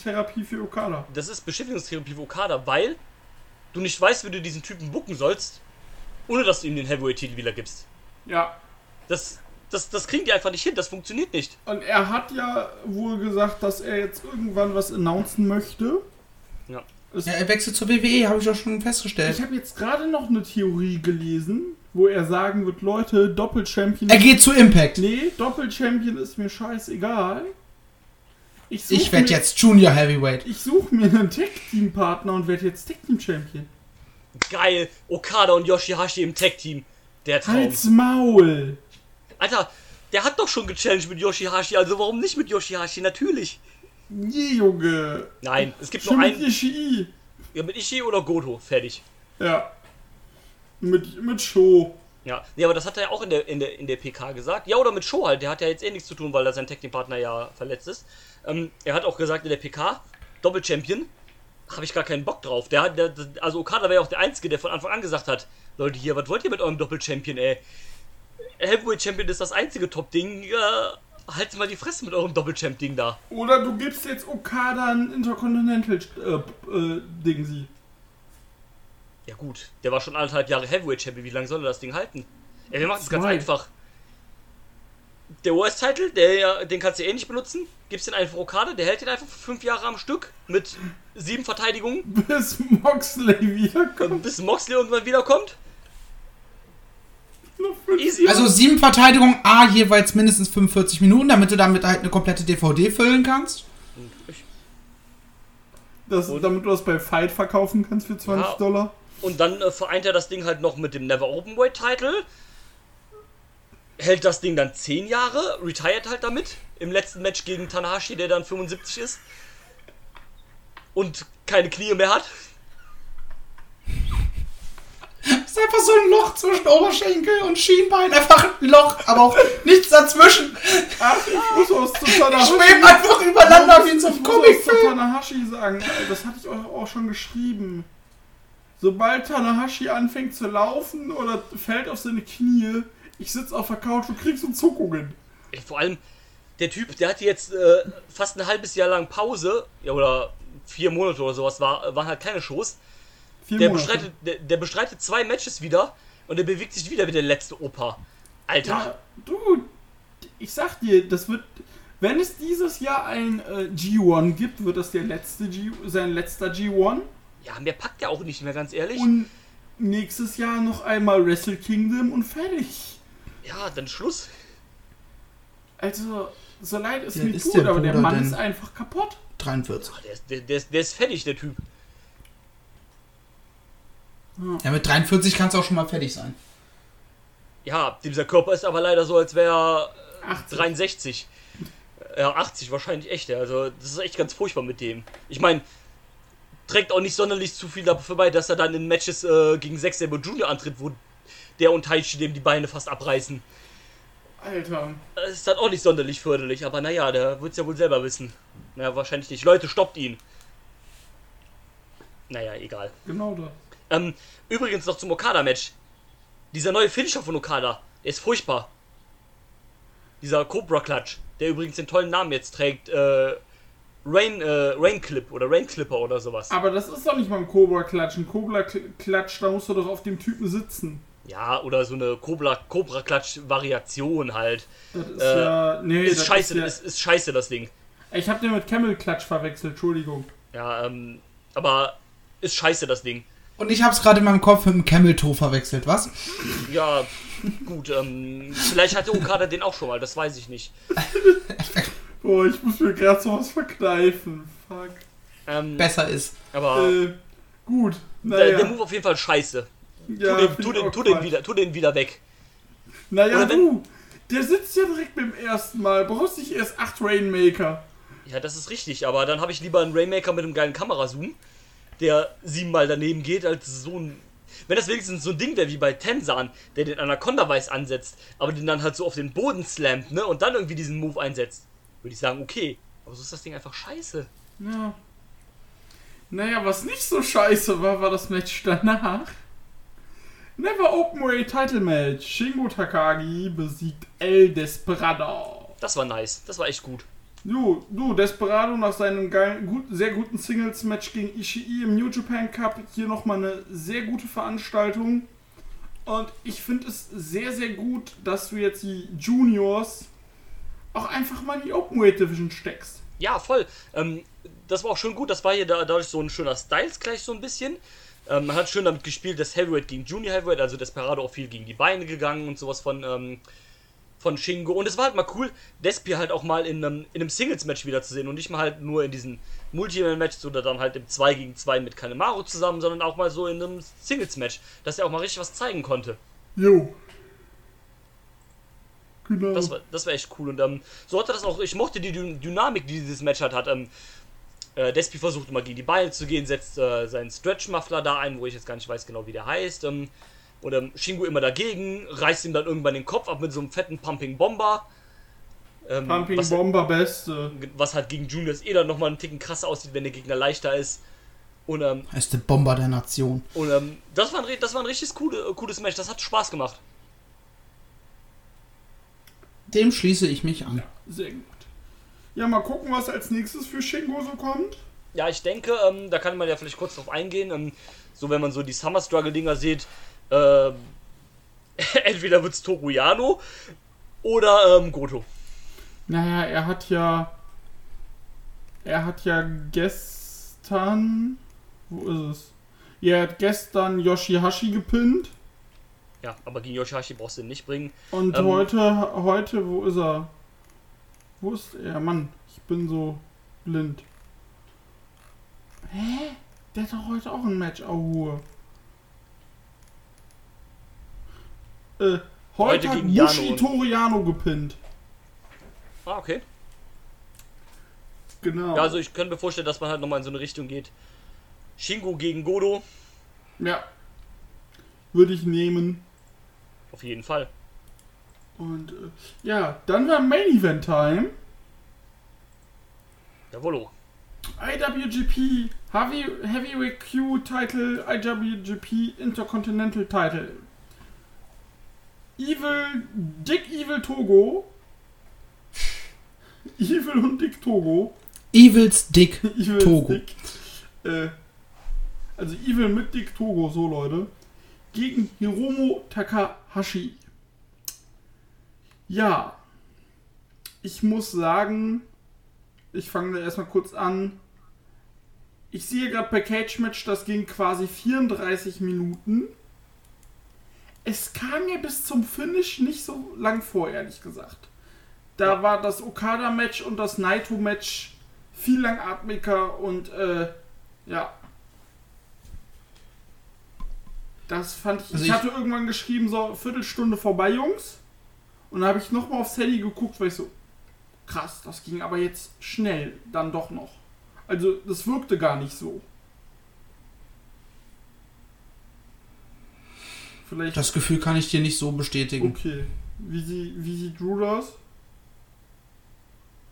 Therapie für Okada. das ist Beschäftigungstherapie für Okada, weil du nicht weißt, wie du diesen Typen bucken sollst, ohne dass du ihm den Heavyweight-Titel wieder gibst. Ja, Das, das, das kriegen die einfach nicht hin, das funktioniert nicht. Und er hat ja wohl gesagt, dass er jetzt irgendwann was announcen möchte. Ja. Ja, er wechselt zur WWE, habe ich doch schon festgestellt. ich habe jetzt gerade noch eine Theorie gelesen, wo er sagen wird, Leute, Doppel-Champion... Er geht zu Impact. Nee, Doppel-Champion ist mir scheißegal. Ich, Ich werde jetzt Junior Heavyweight. Ich suche mir einen Tag-Team-Partner und werde jetzt Tag-Team-Champion. Geil, Okada und Yoshihashi im Tag-Team. Der Traum. Halt's Maul! Alter, der hat doch schon gechallenged mit Yoshihashi, also warum nicht mit Yoshihashi? Natürlich. Nee, Junge! Nein, es gibt nur Schon mit einen. Ishii. Ja, mit Ishii oder Goto, fertig. Ja. Mit, mit Show. Ja, nee, aber das hat er ja auch in der, in, der, in der PK gesagt. Ja, oder mit Show halt. Der hat ja jetzt eh nichts zu tun, weil da sein Tag Team Partner ja verletzt ist. Ähm, er hat auch gesagt in der PK, Doppel-Champion, habe ich gar keinen Bock drauf. Der, hat- der, der- also Okada wäre ja auch der Einzige, der von Anfang an gesagt hat, Leute hier, was wollt ihr mit eurem Doppel-Champion, ey? Heavyweight Champion ist das einzige Top-Ding. Äh, halt's mal die Fresse mit eurem Doppel-Champ-Ding da. Oder du gibst jetzt Okada ein Intercontinental äh, äh, sie. Ja gut, der war schon anderthalb Jahre Heavyweight Champion. Wie lange soll er das Ding halten? Ja, wir machen es ganz einfach. Der US-Title, der den kannst du eh nicht benutzen. Gibst den einfach Okada, der hält den einfach für fünf Jahre am Stück mit sieben Verteidigungen, Bis Moxley wiederkommt. bis Moxley irgendwann wiederkommt. Also sieben Verteidigungen, A, jeweils mindestens 45 Minuten, damit du damit halt eine komplette DVD füllen kannst. Das, damit du das bei Fight verkaufen kannst für 20 Ja. Dollar. Und dann äh, vereint er das Ding halt noch mit dem Never Openweight Title. Hält das Ding dann 10 Jahre, retired halt damit. Im letzten Match gegen Tanahashi, der dann 75 ist. Und keine Knie mehr hat. Ist einfach so ein Loch zwischen Oberschenkel und Schienbein. Einfach ein Loch, aber auch nichts dazwischen. Ach, ich muss was zu Tanahashi. einfach übereinander wie in so Ich einem muss was zu Comicfilm. Tanahashi sagen. Das hatte ich euch auch schon geschrieben. Sobald Tanahashi anfängt zu laufen oder fällt auf seine Knie, ich sitze auf der Couch und krieg so Zuckungen. Ey, Vor allem, der Typ, der hatte jetzt äh, fast ein halbes Jahr lang Pause. Ja, oder vier Monate oder sowas, war, waren halt keine Shows. Vier Der Monate. bestreitet, der, der bestreitet zwei Matches wieder und der bewegt sich wieder wie der letzte Opa. Alter. Ja, du, ich sag dir, das wird. Wenn es dieses Jahr ein äh, G1 gibt, wird das der letzte G, sein letzter G1. Ja, mehr packt er auch nicht mehr, ganz ehrlich. Und nächstes Jahr noch einmal Wrestle Kingdom und fertig. ja, dann Schluss. Also, so leid es Ja, mir ist tut, aber der Mann denn? ist einfach kaputt. 43. Der ist, der, der, ist, der ist fertig, der Typ. Ja, mit 43 kannst du auch schon mal fertig sein. Ja, dieser Körper ist aber leider so, als wäre er 80. 63. Ja, 80 wahrscheinlich echt. Also, das ist echt ganz furchtbar mit dem. Ich meine, trägt auch nicht sonderlich zu viel dafür bei, dass er dann in Matches äh, gegen Zack Sabre Jr. antritt, wo der und Taichi dem die Beine fast abreißen. Alter. Das ist dann auch nicht sonderlich förderlich, aber naja, der wird es ja wohl selber wissen. Naja, wahrscheinlich nicht. Leute, stoppt ihn. Naja, egal. Genau das. Ähm, übrigens noch zum Okada-Match. Dieser neue Finisher von Okada, der ist furchtbar. Dieser Cobra Clutch, der übrigens den tollen Namen jetzt trägt, äh, Rain, äh, Rain Clip oder Rain Clipper oder sowas. Aber das ist doch nicht mal ein Cobra-Klatsch. Ein Cobra-Klatsch, da musst du doch auf dem Typen sitzen. Ja, oder so eine Cobra, Cobra Clutch Variation halt. Das ist Äh, ja. Nee, Ist das scheiße, Ist ja, ist, ist scheiße das Ding. ich hab den mit Camel-Klatsch verwechselt, Entschuldigung. Ja, ähm, aber ist scheiße das Ding. Und ich hab's gerade in meinem Kopf mit dem Camel Toe verwechselt, was? Ja, gut, ähm, vielleicht hatte Okada den auch schon mal, das weiß ich nicht. Boah, ich muss mir gerade sowas verkneifen. Fuck. Ähm, Besser ist. aber Äh, gut. der, Naja. der Move auf jeden Fall scheiße. ja, tu, den, tu, ich den, auch tu, den wieder, tu den wieder weg. Naja, Oder wenn- du. Der sitzt ja direkt beim ersten Mal. Brauchst nicht erst 8 Rainmaker. Ja, das ist richtig, aber dann habe ich lieber einen Rainmaker mit einem geilen Kamerazoom, der siebenmal daneben geht, als so ein. Wenn das wenigstens so ein Ding wäre wie bei Tensan, der den Anaconda-Weiß ansetzt, aber den dann halt so auf den Boden slammt, ne, und dann irgendwie diesen Move einsetzt, würde ich sagen, okay. Aber so ist das Ding einfach scheiße. Ja. Naja, was nicht so scheiße war, war das Match danach. Never Openweight Title Match. Shingo Takagi besiegt El Desperado. Das war nice, das war echt gut. Du, du, Desperado nach seinem geilen, gut, sehr guten Singles-Match gegen Ishii im New Japan Cup hier nochmal eine sehr gute Veranstaltung. Und ich finde es sehr, sehr gut, dass du jetzt die Juniors auch einfach mal in die Openweight Division steckst. Ja, voll. Ähm, das war auch schön gut. Das war hier da, dadurch so ein schöner Styles gleich so ein bisschen. Ähm, man hat schön damit gespielt, dass Heavyweight gegen Junior Heavyweight, also Desperado auch viel gegen die Beine gegangen und sowas von, ähm, von Shingo. Und es war halt mal cool, Despi halt auch mal in einem, in einem Singles-Match wiederzusehen und nicht mal halt nur in diesen Multi-Man-Matches oder dann halt im 2 gegen 2 mit Kanemaru zusammen, sondern auch mal so in einem Singles-Match, dass er auch mal richtig was zeigen konnte. Jo. Genau. Das war, das war echt cool. Und ähm, so hatte das auch, ich mochte die Dyn- Dynamik, die dieses Match hat. hat ähm, äh, Despi versucht immer gegen die Beine zu gehen, setzt äh, seinen Stretch-Muffler da ein, wo ich jetzt gar nicht weiß genau, wie der heißt. Ähm, und ähm, Shingo immer dagegen, reißt ihm dann irgendwann den Kopf ab mit so einem fetten Pumping Bomber. Ähm, Pumping was, Bomber Beste. was halt gegen Juniors eh dann nochmal einen Ticken krasser aussieht, wenn der Gegner leichter ist. Und, ähm, Er ist der Bomber der Nation. und ähm, das, war ein, das war ein richtig coole, äh, cooles Match, das hat Spaß gemacht. Dem schließe ich mich an. Sehr gut. Ja, mal gucken, was als nächstes für Shingo so kommt. Ja, ich denke, ähm, da kann man ja vielleicht kurz drauf eingehen. Ähm, so, wenn man so die Summer Struggle-Dinger sieht, ähm, entweder wird's Toruyano oder ähm, Goto. Naja, er hat ja. Er hat ja gestern. Wo ist es? Er hat gestern Yoshihashi gepinnt. Ja, aber gegen Yoshihashi brauchst du ihn nicht bringen. Und Ähm. heute, heute, wo ist er? Wo ist er? Mann, ich bin so blind. Hä? Der hat doch heute auch ein Match, Aue. Äh, heute, Heute hat und- Toriano gepinnt. Ah, okay. Genau. Ja, also ich könnte mir vorstellen, dass man halt nochmal in so eine Richtung geht. Shingo gegen Godo, ja. Würde ich nehmen. auf jeden Fall. Und äh, ja, dann war Main Event Time. Jawollo. IWGP Heavy, Heavyweight Q Title, IWGP Intercontinental Title. Evil, Dick Evil Togo. Evil und Dick Togo. Evils Dick Evil Togo. Dick. Äh, also Evil mit Dick Togo, so Leute. Gegen Hiromo Takahashi. Ja. Ich muss sagen, ich fange da erstmal kurz an. Ich sehe gerade bei Cage Match, das ging quasi 34 Minuten. Es kam mir bis zum Finish nicht so lang vor, ehrlich gesagt. Da war das Okada-Match und das Naito-Match viel langatmiger und äh, ja. Das fand ich. Also ich ich- hatte irgendwann geschrieben, so Viertelstunde vorbei, Jungs. Und dann habe ich nochmal aufs Handy geguckt, weil ich so, krass, das ging aber jetzt schnell, dann doch noch. Also, das wirkte gar nicht so. Vielleicht. Das Gefühl kann ich dir nicht so bestätigen. okay. Wie, sie, wie sieht Drew das?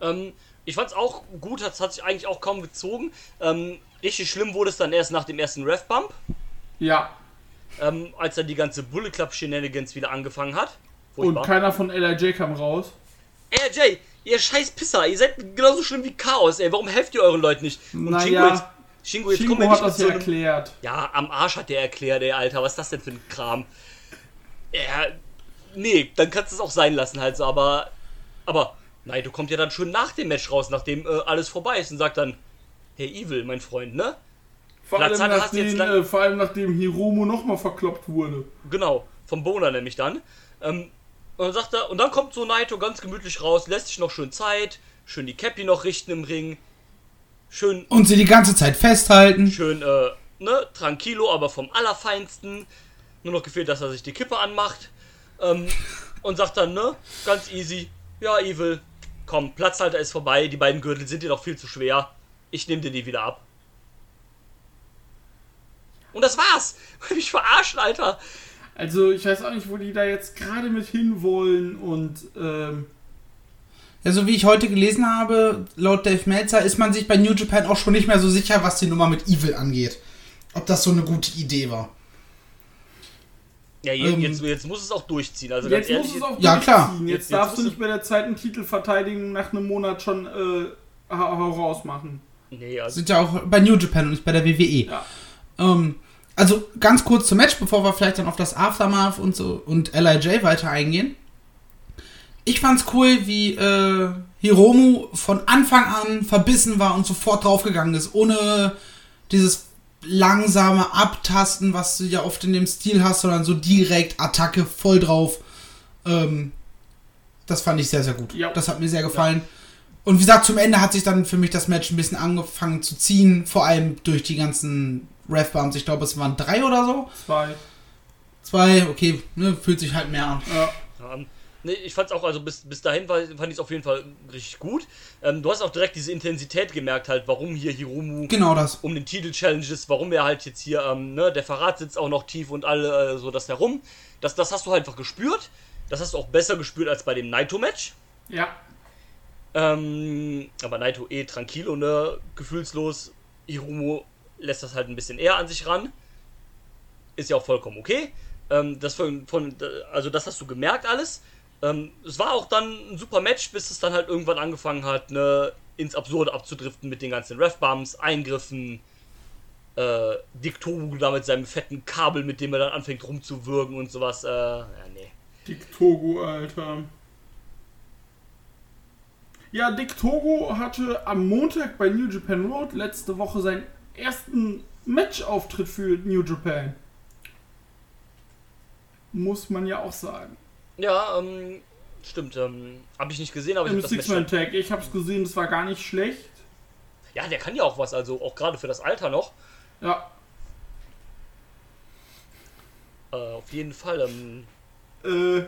Ähm, ich fand's auch gut, das hat sich eigentlich auch kaum gezogen. Ähm, richtig schlimm wurde es dann erst nach dem ersten Ref-Bump, Ja. ähm, als dann die ganze Bullet Club Shenanigans wieder angefangen hat. Und Furchtbar. keiner von LIJ kam raus. Jay, ihr scheiß Pisser, ihr seid genauso schlimm wie Chaos, ey. Warum helft ihr euren Leuten nicht? Und Naja, Shingo jetzt, Shingo, hat das so ja einem, erklärt. Ja, am Arsch hat der erklärt, ey, Alter. Was ist das denn für ein Kram? Ja, nee, dann kannst du es auch sein lassen halt so, aber. Aber, nein, du kommst ja dann schon nach dem Match raus, nachdem äh, alles vorbei ist und sagt dann, hey Evil, mein Freund, ne? Vor allem, nachdem, äh, vor allem nachdem Hiromo nochmal verkloppt wurde. Genau, vom Boner nämlich dann. Ähm, und dann sagt er, und dann kommt so Naito ganz gemütlich raus, lässt sich noch schön Zeit, schön die Cappy noch richten im Ring, schön, Und sie die ganze Zeit festhalten. schön, äh, ne, tranquilo, aber vom Allerfeinsten. Nur noch gefehlt, dass er sich die Kippe anmacht. Ähm, und sagt dann, ne, ganz easy, ja, Evil, komm, Platzhalter ist vorbei, die beiden Gürtel sind dir noch viel zu schwer. Ich nehme dir die wieder ab. Und das war's. Mich verarschen, Alter. Also ich weiß auch nicht, wo die da jetzt gerade mit hinwollen und ähm, Ja, so wie ich heute gelesen habe, laut Dave Meltzer ist man sich bei New Japan auch schon nicht mehr so sicher, was die Nummer mit Evil angeht. Ob das so eine gute Idee war. Ja, Ähm, jetzt, jetzt muss es auch durchziehen. Also ganz jetzt ehrlich, muss es auch Ja, klar. durchziehen. Jetzt, Jetzt- jetzt darfst du nicht bei der zweiten Titelverteidigung nach einem Monat schon äh, herausmachen. nee, also, Sind ja auch bei New Japan und nicht bei der WWE. Ja. Ähm, also ganz kurz zum Match, bevor wir vielleicht dann auf das Aftermath und so und LIJ weiter eingehen. Ich fand's cool, wie äh, Hiromu von Anfang an verbissen war und sofort draufgegangen ist, ohne dieses langsame Abtasten, was du ja oft in dem Stil hast, sondern so direkt Attacke voll drauf. Ähm, das fand ich sehr, sehr gut. Ja. Das hat mir sehr gefallen. Und wie gesagt, zum Ende hat sich dann für mich das Match ein bisschen angefangen zu ziehen, vor allem durch die ganzen Ref-Bumps. Ich glaube, es waren drei oder so. Zwei. Zwei, okay, ne, fühlt sich halt mehr an. Ja. Nee, ich fand's auch, also bis, bis dahin war, fand ich es auf jeden Fall richtig gut. Ähm, du hast auch direkt diese Intensität gemerkt, halt, warum hier Hiromu Genau das. um den Titel challenges, warum er halt jetzt hier, ähm, ne, der Verrat sitzt auch noch tief und alle äh, so das herum. Das, das hast du halt einfach gespürt. Das hast du auch besser gespürt als bei dem Naito-Match. ja. Ähm, aber Naito eh tranquilo, ne? Gefühlslos. Hiromu lässt das halt ein bisschen eher an sich ran. Ist ja auch vollkommen okay. Ähm, das von, von, also das hast du gemerkt alles. Ähm, es war auch dann ein super Match, bis es dann halt irgendwann angefangen hat, ne, ins Absurde abzudriften mit den ganzen Ref-Bumps, Eingriffen, äh, Dick Togo da mit seinem fetten Kabel, mit dem er dann anfängt rumzuwürgen und sowas. Äh, ja, nee. Dick Togo, Alter. Ja, Dick Togo hatte am Montag bei New Japan Road letzte Woche seinen ersten Matchauftritt für New Japan. Muss man ja auch sagen. Ja, ähm, stimmt. Ähm, habe ich nicht gesehen, aber ich Im habe das Match. Six-Man-Tag. Ich hab's gesehen, es war gar nicht schlecht. Ja, der kann ja auch was, also auch gerade für das Alter noch. Ja. Äh, auf jeden Fall. Ähm, Äh,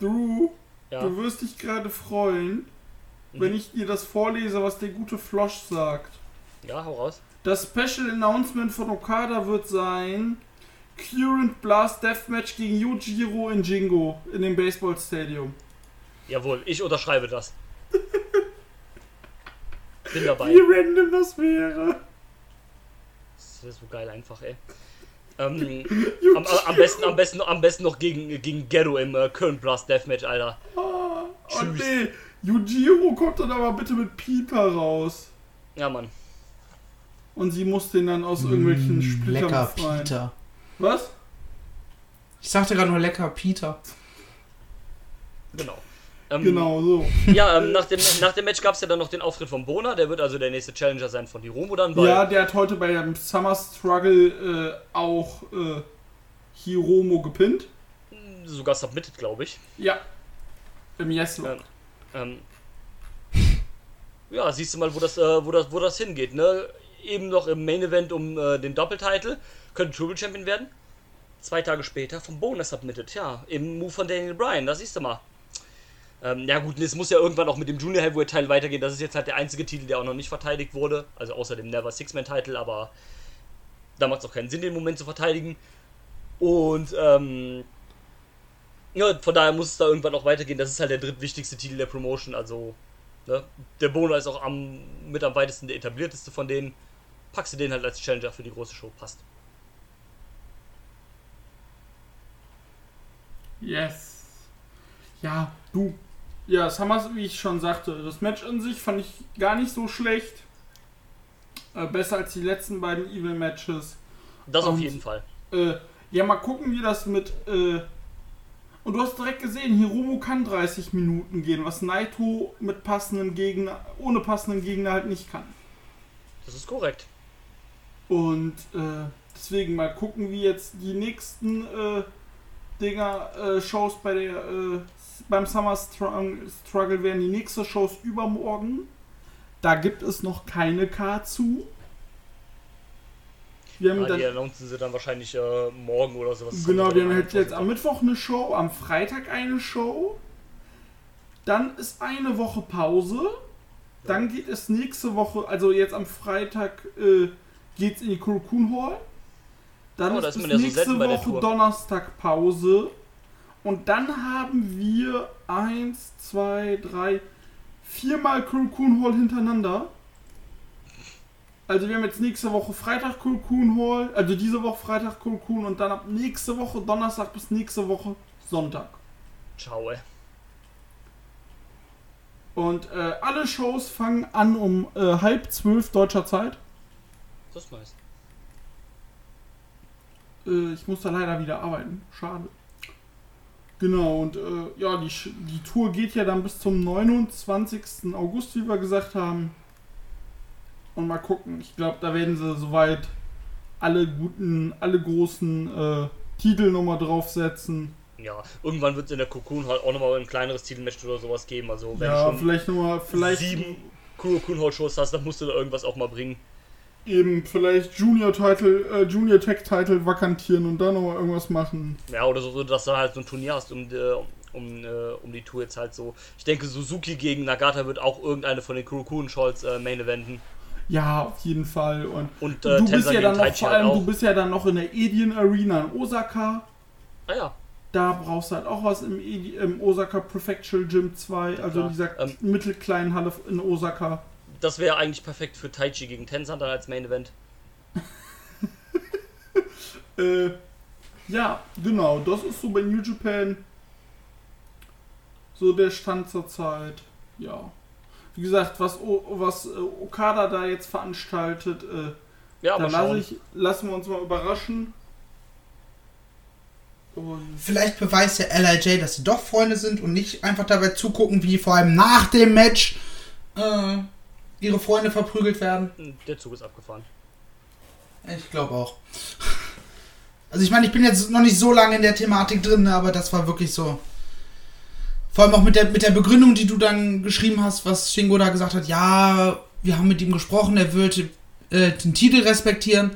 Drew, ja. du wirst dich gerade freuen, Mhm. wenn ich dir das vorlese, was der gute Flosch sagt. ja, hau raus. Das Special Announcement von Okada wird sein Current Blast Deathmatch gegen Yujiro in Jingo in dem Baseball Stadium. Jawohl, ich unterschreibe das. Bin dabei. Wie random das wäre. Das ist so geil einfach, ey. Ähm, am, am, besten, am, besten, am besten noch gegen, gegen Ghetto im äh, Current Blast Deathmatch, Alter. Ah, oh Tschüss. nee, Yujiro kommt dann aber bitte mit Pieper raus. Ja, Mann. Und sie muss den dann aus irgendwelchen Splittern Mm, Lecker befreien. Peter. Was? Ich sagte gerade nur lecker Peter. Genau. Ähm, Genau so. Ja, ähm, nach, dem, nach dem Match gab es ja dann noch den Auftritt von Bona. Der wird also der nächste Challenger sein von Hiromo dann, weil Ja, der hat heute bei dem Summer Struggle äh, auch äh, Hiromo gepinnt. sogar submitted, glaube ich. Ja. Im Yes Ja. Ähm, ja, siehst du mal, wo das, äh, wo das, wo das hingeht, ne? Eben noch im Main Event um äh, den Doppeltitel. Könnte Triple Champion werden. Zwei Tage später vom Bonus submitted, ja. Im Move von Daniel Bryan, das siehst du mal. Ähm, ja gut, es muss ja irgendwann auch mit dem Junior Heavyweight Teil weitergehen. Das ist jetzt halt der einzige Titel, der auch noch nicht verteidigt wurde. Also außer dem Never Six-Man Titel, aber da macht es auch keinen Sinn, den Moment zu verteidigen. Und ähm, ja, von daher muss es da irgendwann auch weitergehen. Das ist halt der drittwichtigste Titel der Promotion. Also, ne? Der Bono ist auch am, mit am weitesten der etablierteste von denen. Packst du den halt als Challenger für die große Show. Passt. Yes. Ja, du. Ja, Summers, wie ich schon sagte, das Match an sich fand ich gar nicht so schlecht. Äh, besser als die letzten beiden Evil-Matches. Das auf Und- jeden Fall. Äh, ja, mal gucken, wie das mit. Äh, und du hast direkt gesehen, Hiromo kann 30 Minuten gehen, was Naito mit passenden Gegner, ohne passenden Gegner halt nicht kann. Das ist korrekt. Und äh, deswegen mal gucken, wie jetzt die nächsten äh, Dinger, äh, Shows bei der, äh, beim Summer Struggle werden. Die nächste Show ist übermorgen. Da gibt es noch keine K zu. Wir haben Ja, dann, die announcen sie dann wahrscheinlich äh, morgen oder sowas. genau, wir haben halt jetzt am Mittwoch eine Show, am Freitag eine Show. Dann ist eine Woche Pause. Dann geht es nächste Woche, also jetzt am Freitag äh, geht es in die Kurokun Hall. Dann Oh, ist ist so nächste der Woche. Donnerstag Pause. Und dann haben wir eins, zwei, drei, viermal Kurokun Hall hintereinander. Also wir haben jetzt nächste Woche Freitag Kurokun Hall, also diese Woche Freitag Kurokun und dann ab nächste Woche Donnerstag bis nächste Woche Sonntag. Ciao, ey. Und äh, alle Shows fangen an um äh, halb zwölf deutscher Zeit. Das nice. Äh, ich muss da leider wieder arbeiten. Schade. Genau, und äh, ja, die, die Tour geht ja dann bis zum 29. August, wie wir gesagt haben. Und mal gucken. Ich glaube, da werden sie soweit alle guten, alle großen äh, Titel nochmal draufsetzen. Ja, irgendwann wird es in der Cocoon halt auch nochmal ein kleineres Titelmatch oder sowas geben. Also, wenn ja, du schon vielleicht nochmal, vielleicht sieben Cocoon Hall Shows hast, dann musst du da irgendwas auch mal bringen. Eben, vielleicht Junior Title, äh, Junior Tech Title vakantieren und da nochmal irgendwas machen. Ja, oder so, dass du halt so ein Turnier hast um, äh, um, äh, um die Tour jetzt halt so. Ich denke, Suzuki gegen Nagata wird auch irgendeine von den Kurokun Scholz äh, Main Eventen. Ja, auf jeden Fall. Und Und äh, du bist Tenzan ja dann noch, vor halt allem, auch. du bist ja dann noch in der Edian Arena in Osaka. Ah ja, Da brauchst du halt auch was im, Edi- im Osaka Prefectural Gym 2, also klar. in dieser Ähm, mittelkleinen Halle in Osaka. Das wäre eigentlich perfekt für Taichi gegen Tenzan dann als Main Event. Äh, ja, genau, das ist so bei New Japan so der Stand zur Zeit. Ja. Wie gesagt, was, o was äh, Okada da jetzt veranstaltet, äh, Ja, da schauen. ich, lassen wir uns mal überraschen. Und Vielleicht beweist der LIJ, dass sie doch Freunde sind und nicht einfach dabei zugucken, wie vor allem nach dem Match äh, ihre Freunde verprügelt werden. Der Zug ist abgefahren. Ich glaube auch. Also ich meine, ich bin jetzt noch nicht so lange in der Thematik drin, aber das war wirklich so. Vor allem auch mit der, mit der Begründung, die du dann geschrieben hast, was Shingo da gesagt hat, ja, wir haben mit ihm gesprochen, er würde äh, den Titel respektieren.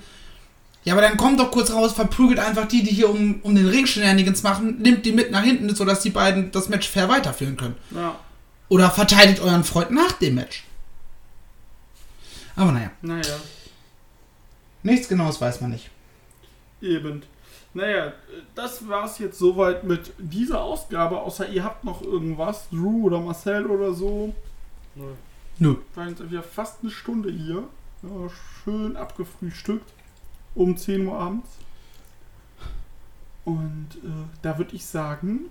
Ja, aber dann kommt doch kurz raus, verprügelt einfach die, die hier um, um den Ring Shenanigans machen, nimmt die mit nach hinten, sodass die beiden das Match fair weiterführen können. Ja, Oder verteidigt euren Freund nach dem Match. Aber naja, naja, nichts Genaues weiß man nicht. eben. Naja, das war's jetzt soweit mit dieser Ausgabe, außer ihr habt noch irgendwas, Drew oder Marcel oder so. Nö. Wir waren jetzt wieder fast eine Stunde hier. Ja, schön abgefrühstückt. Um 10 Uhr abends. Und äh, da würde ich sagen,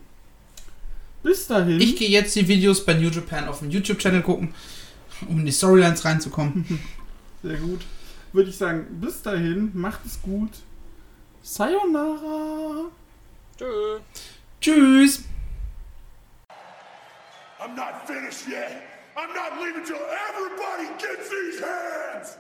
bis dahin. Ich gehe jetzt die Videos bei New Japan auf dem YouTube-Channel gucken, um in die Storylines reinzukommen. Sehr gut. Würde ich sagen, bis dahin, macht es gut. Sayonara. Tschö. Tschüss! I'm not finished yet. I'm not leaving till everybody gets these hands.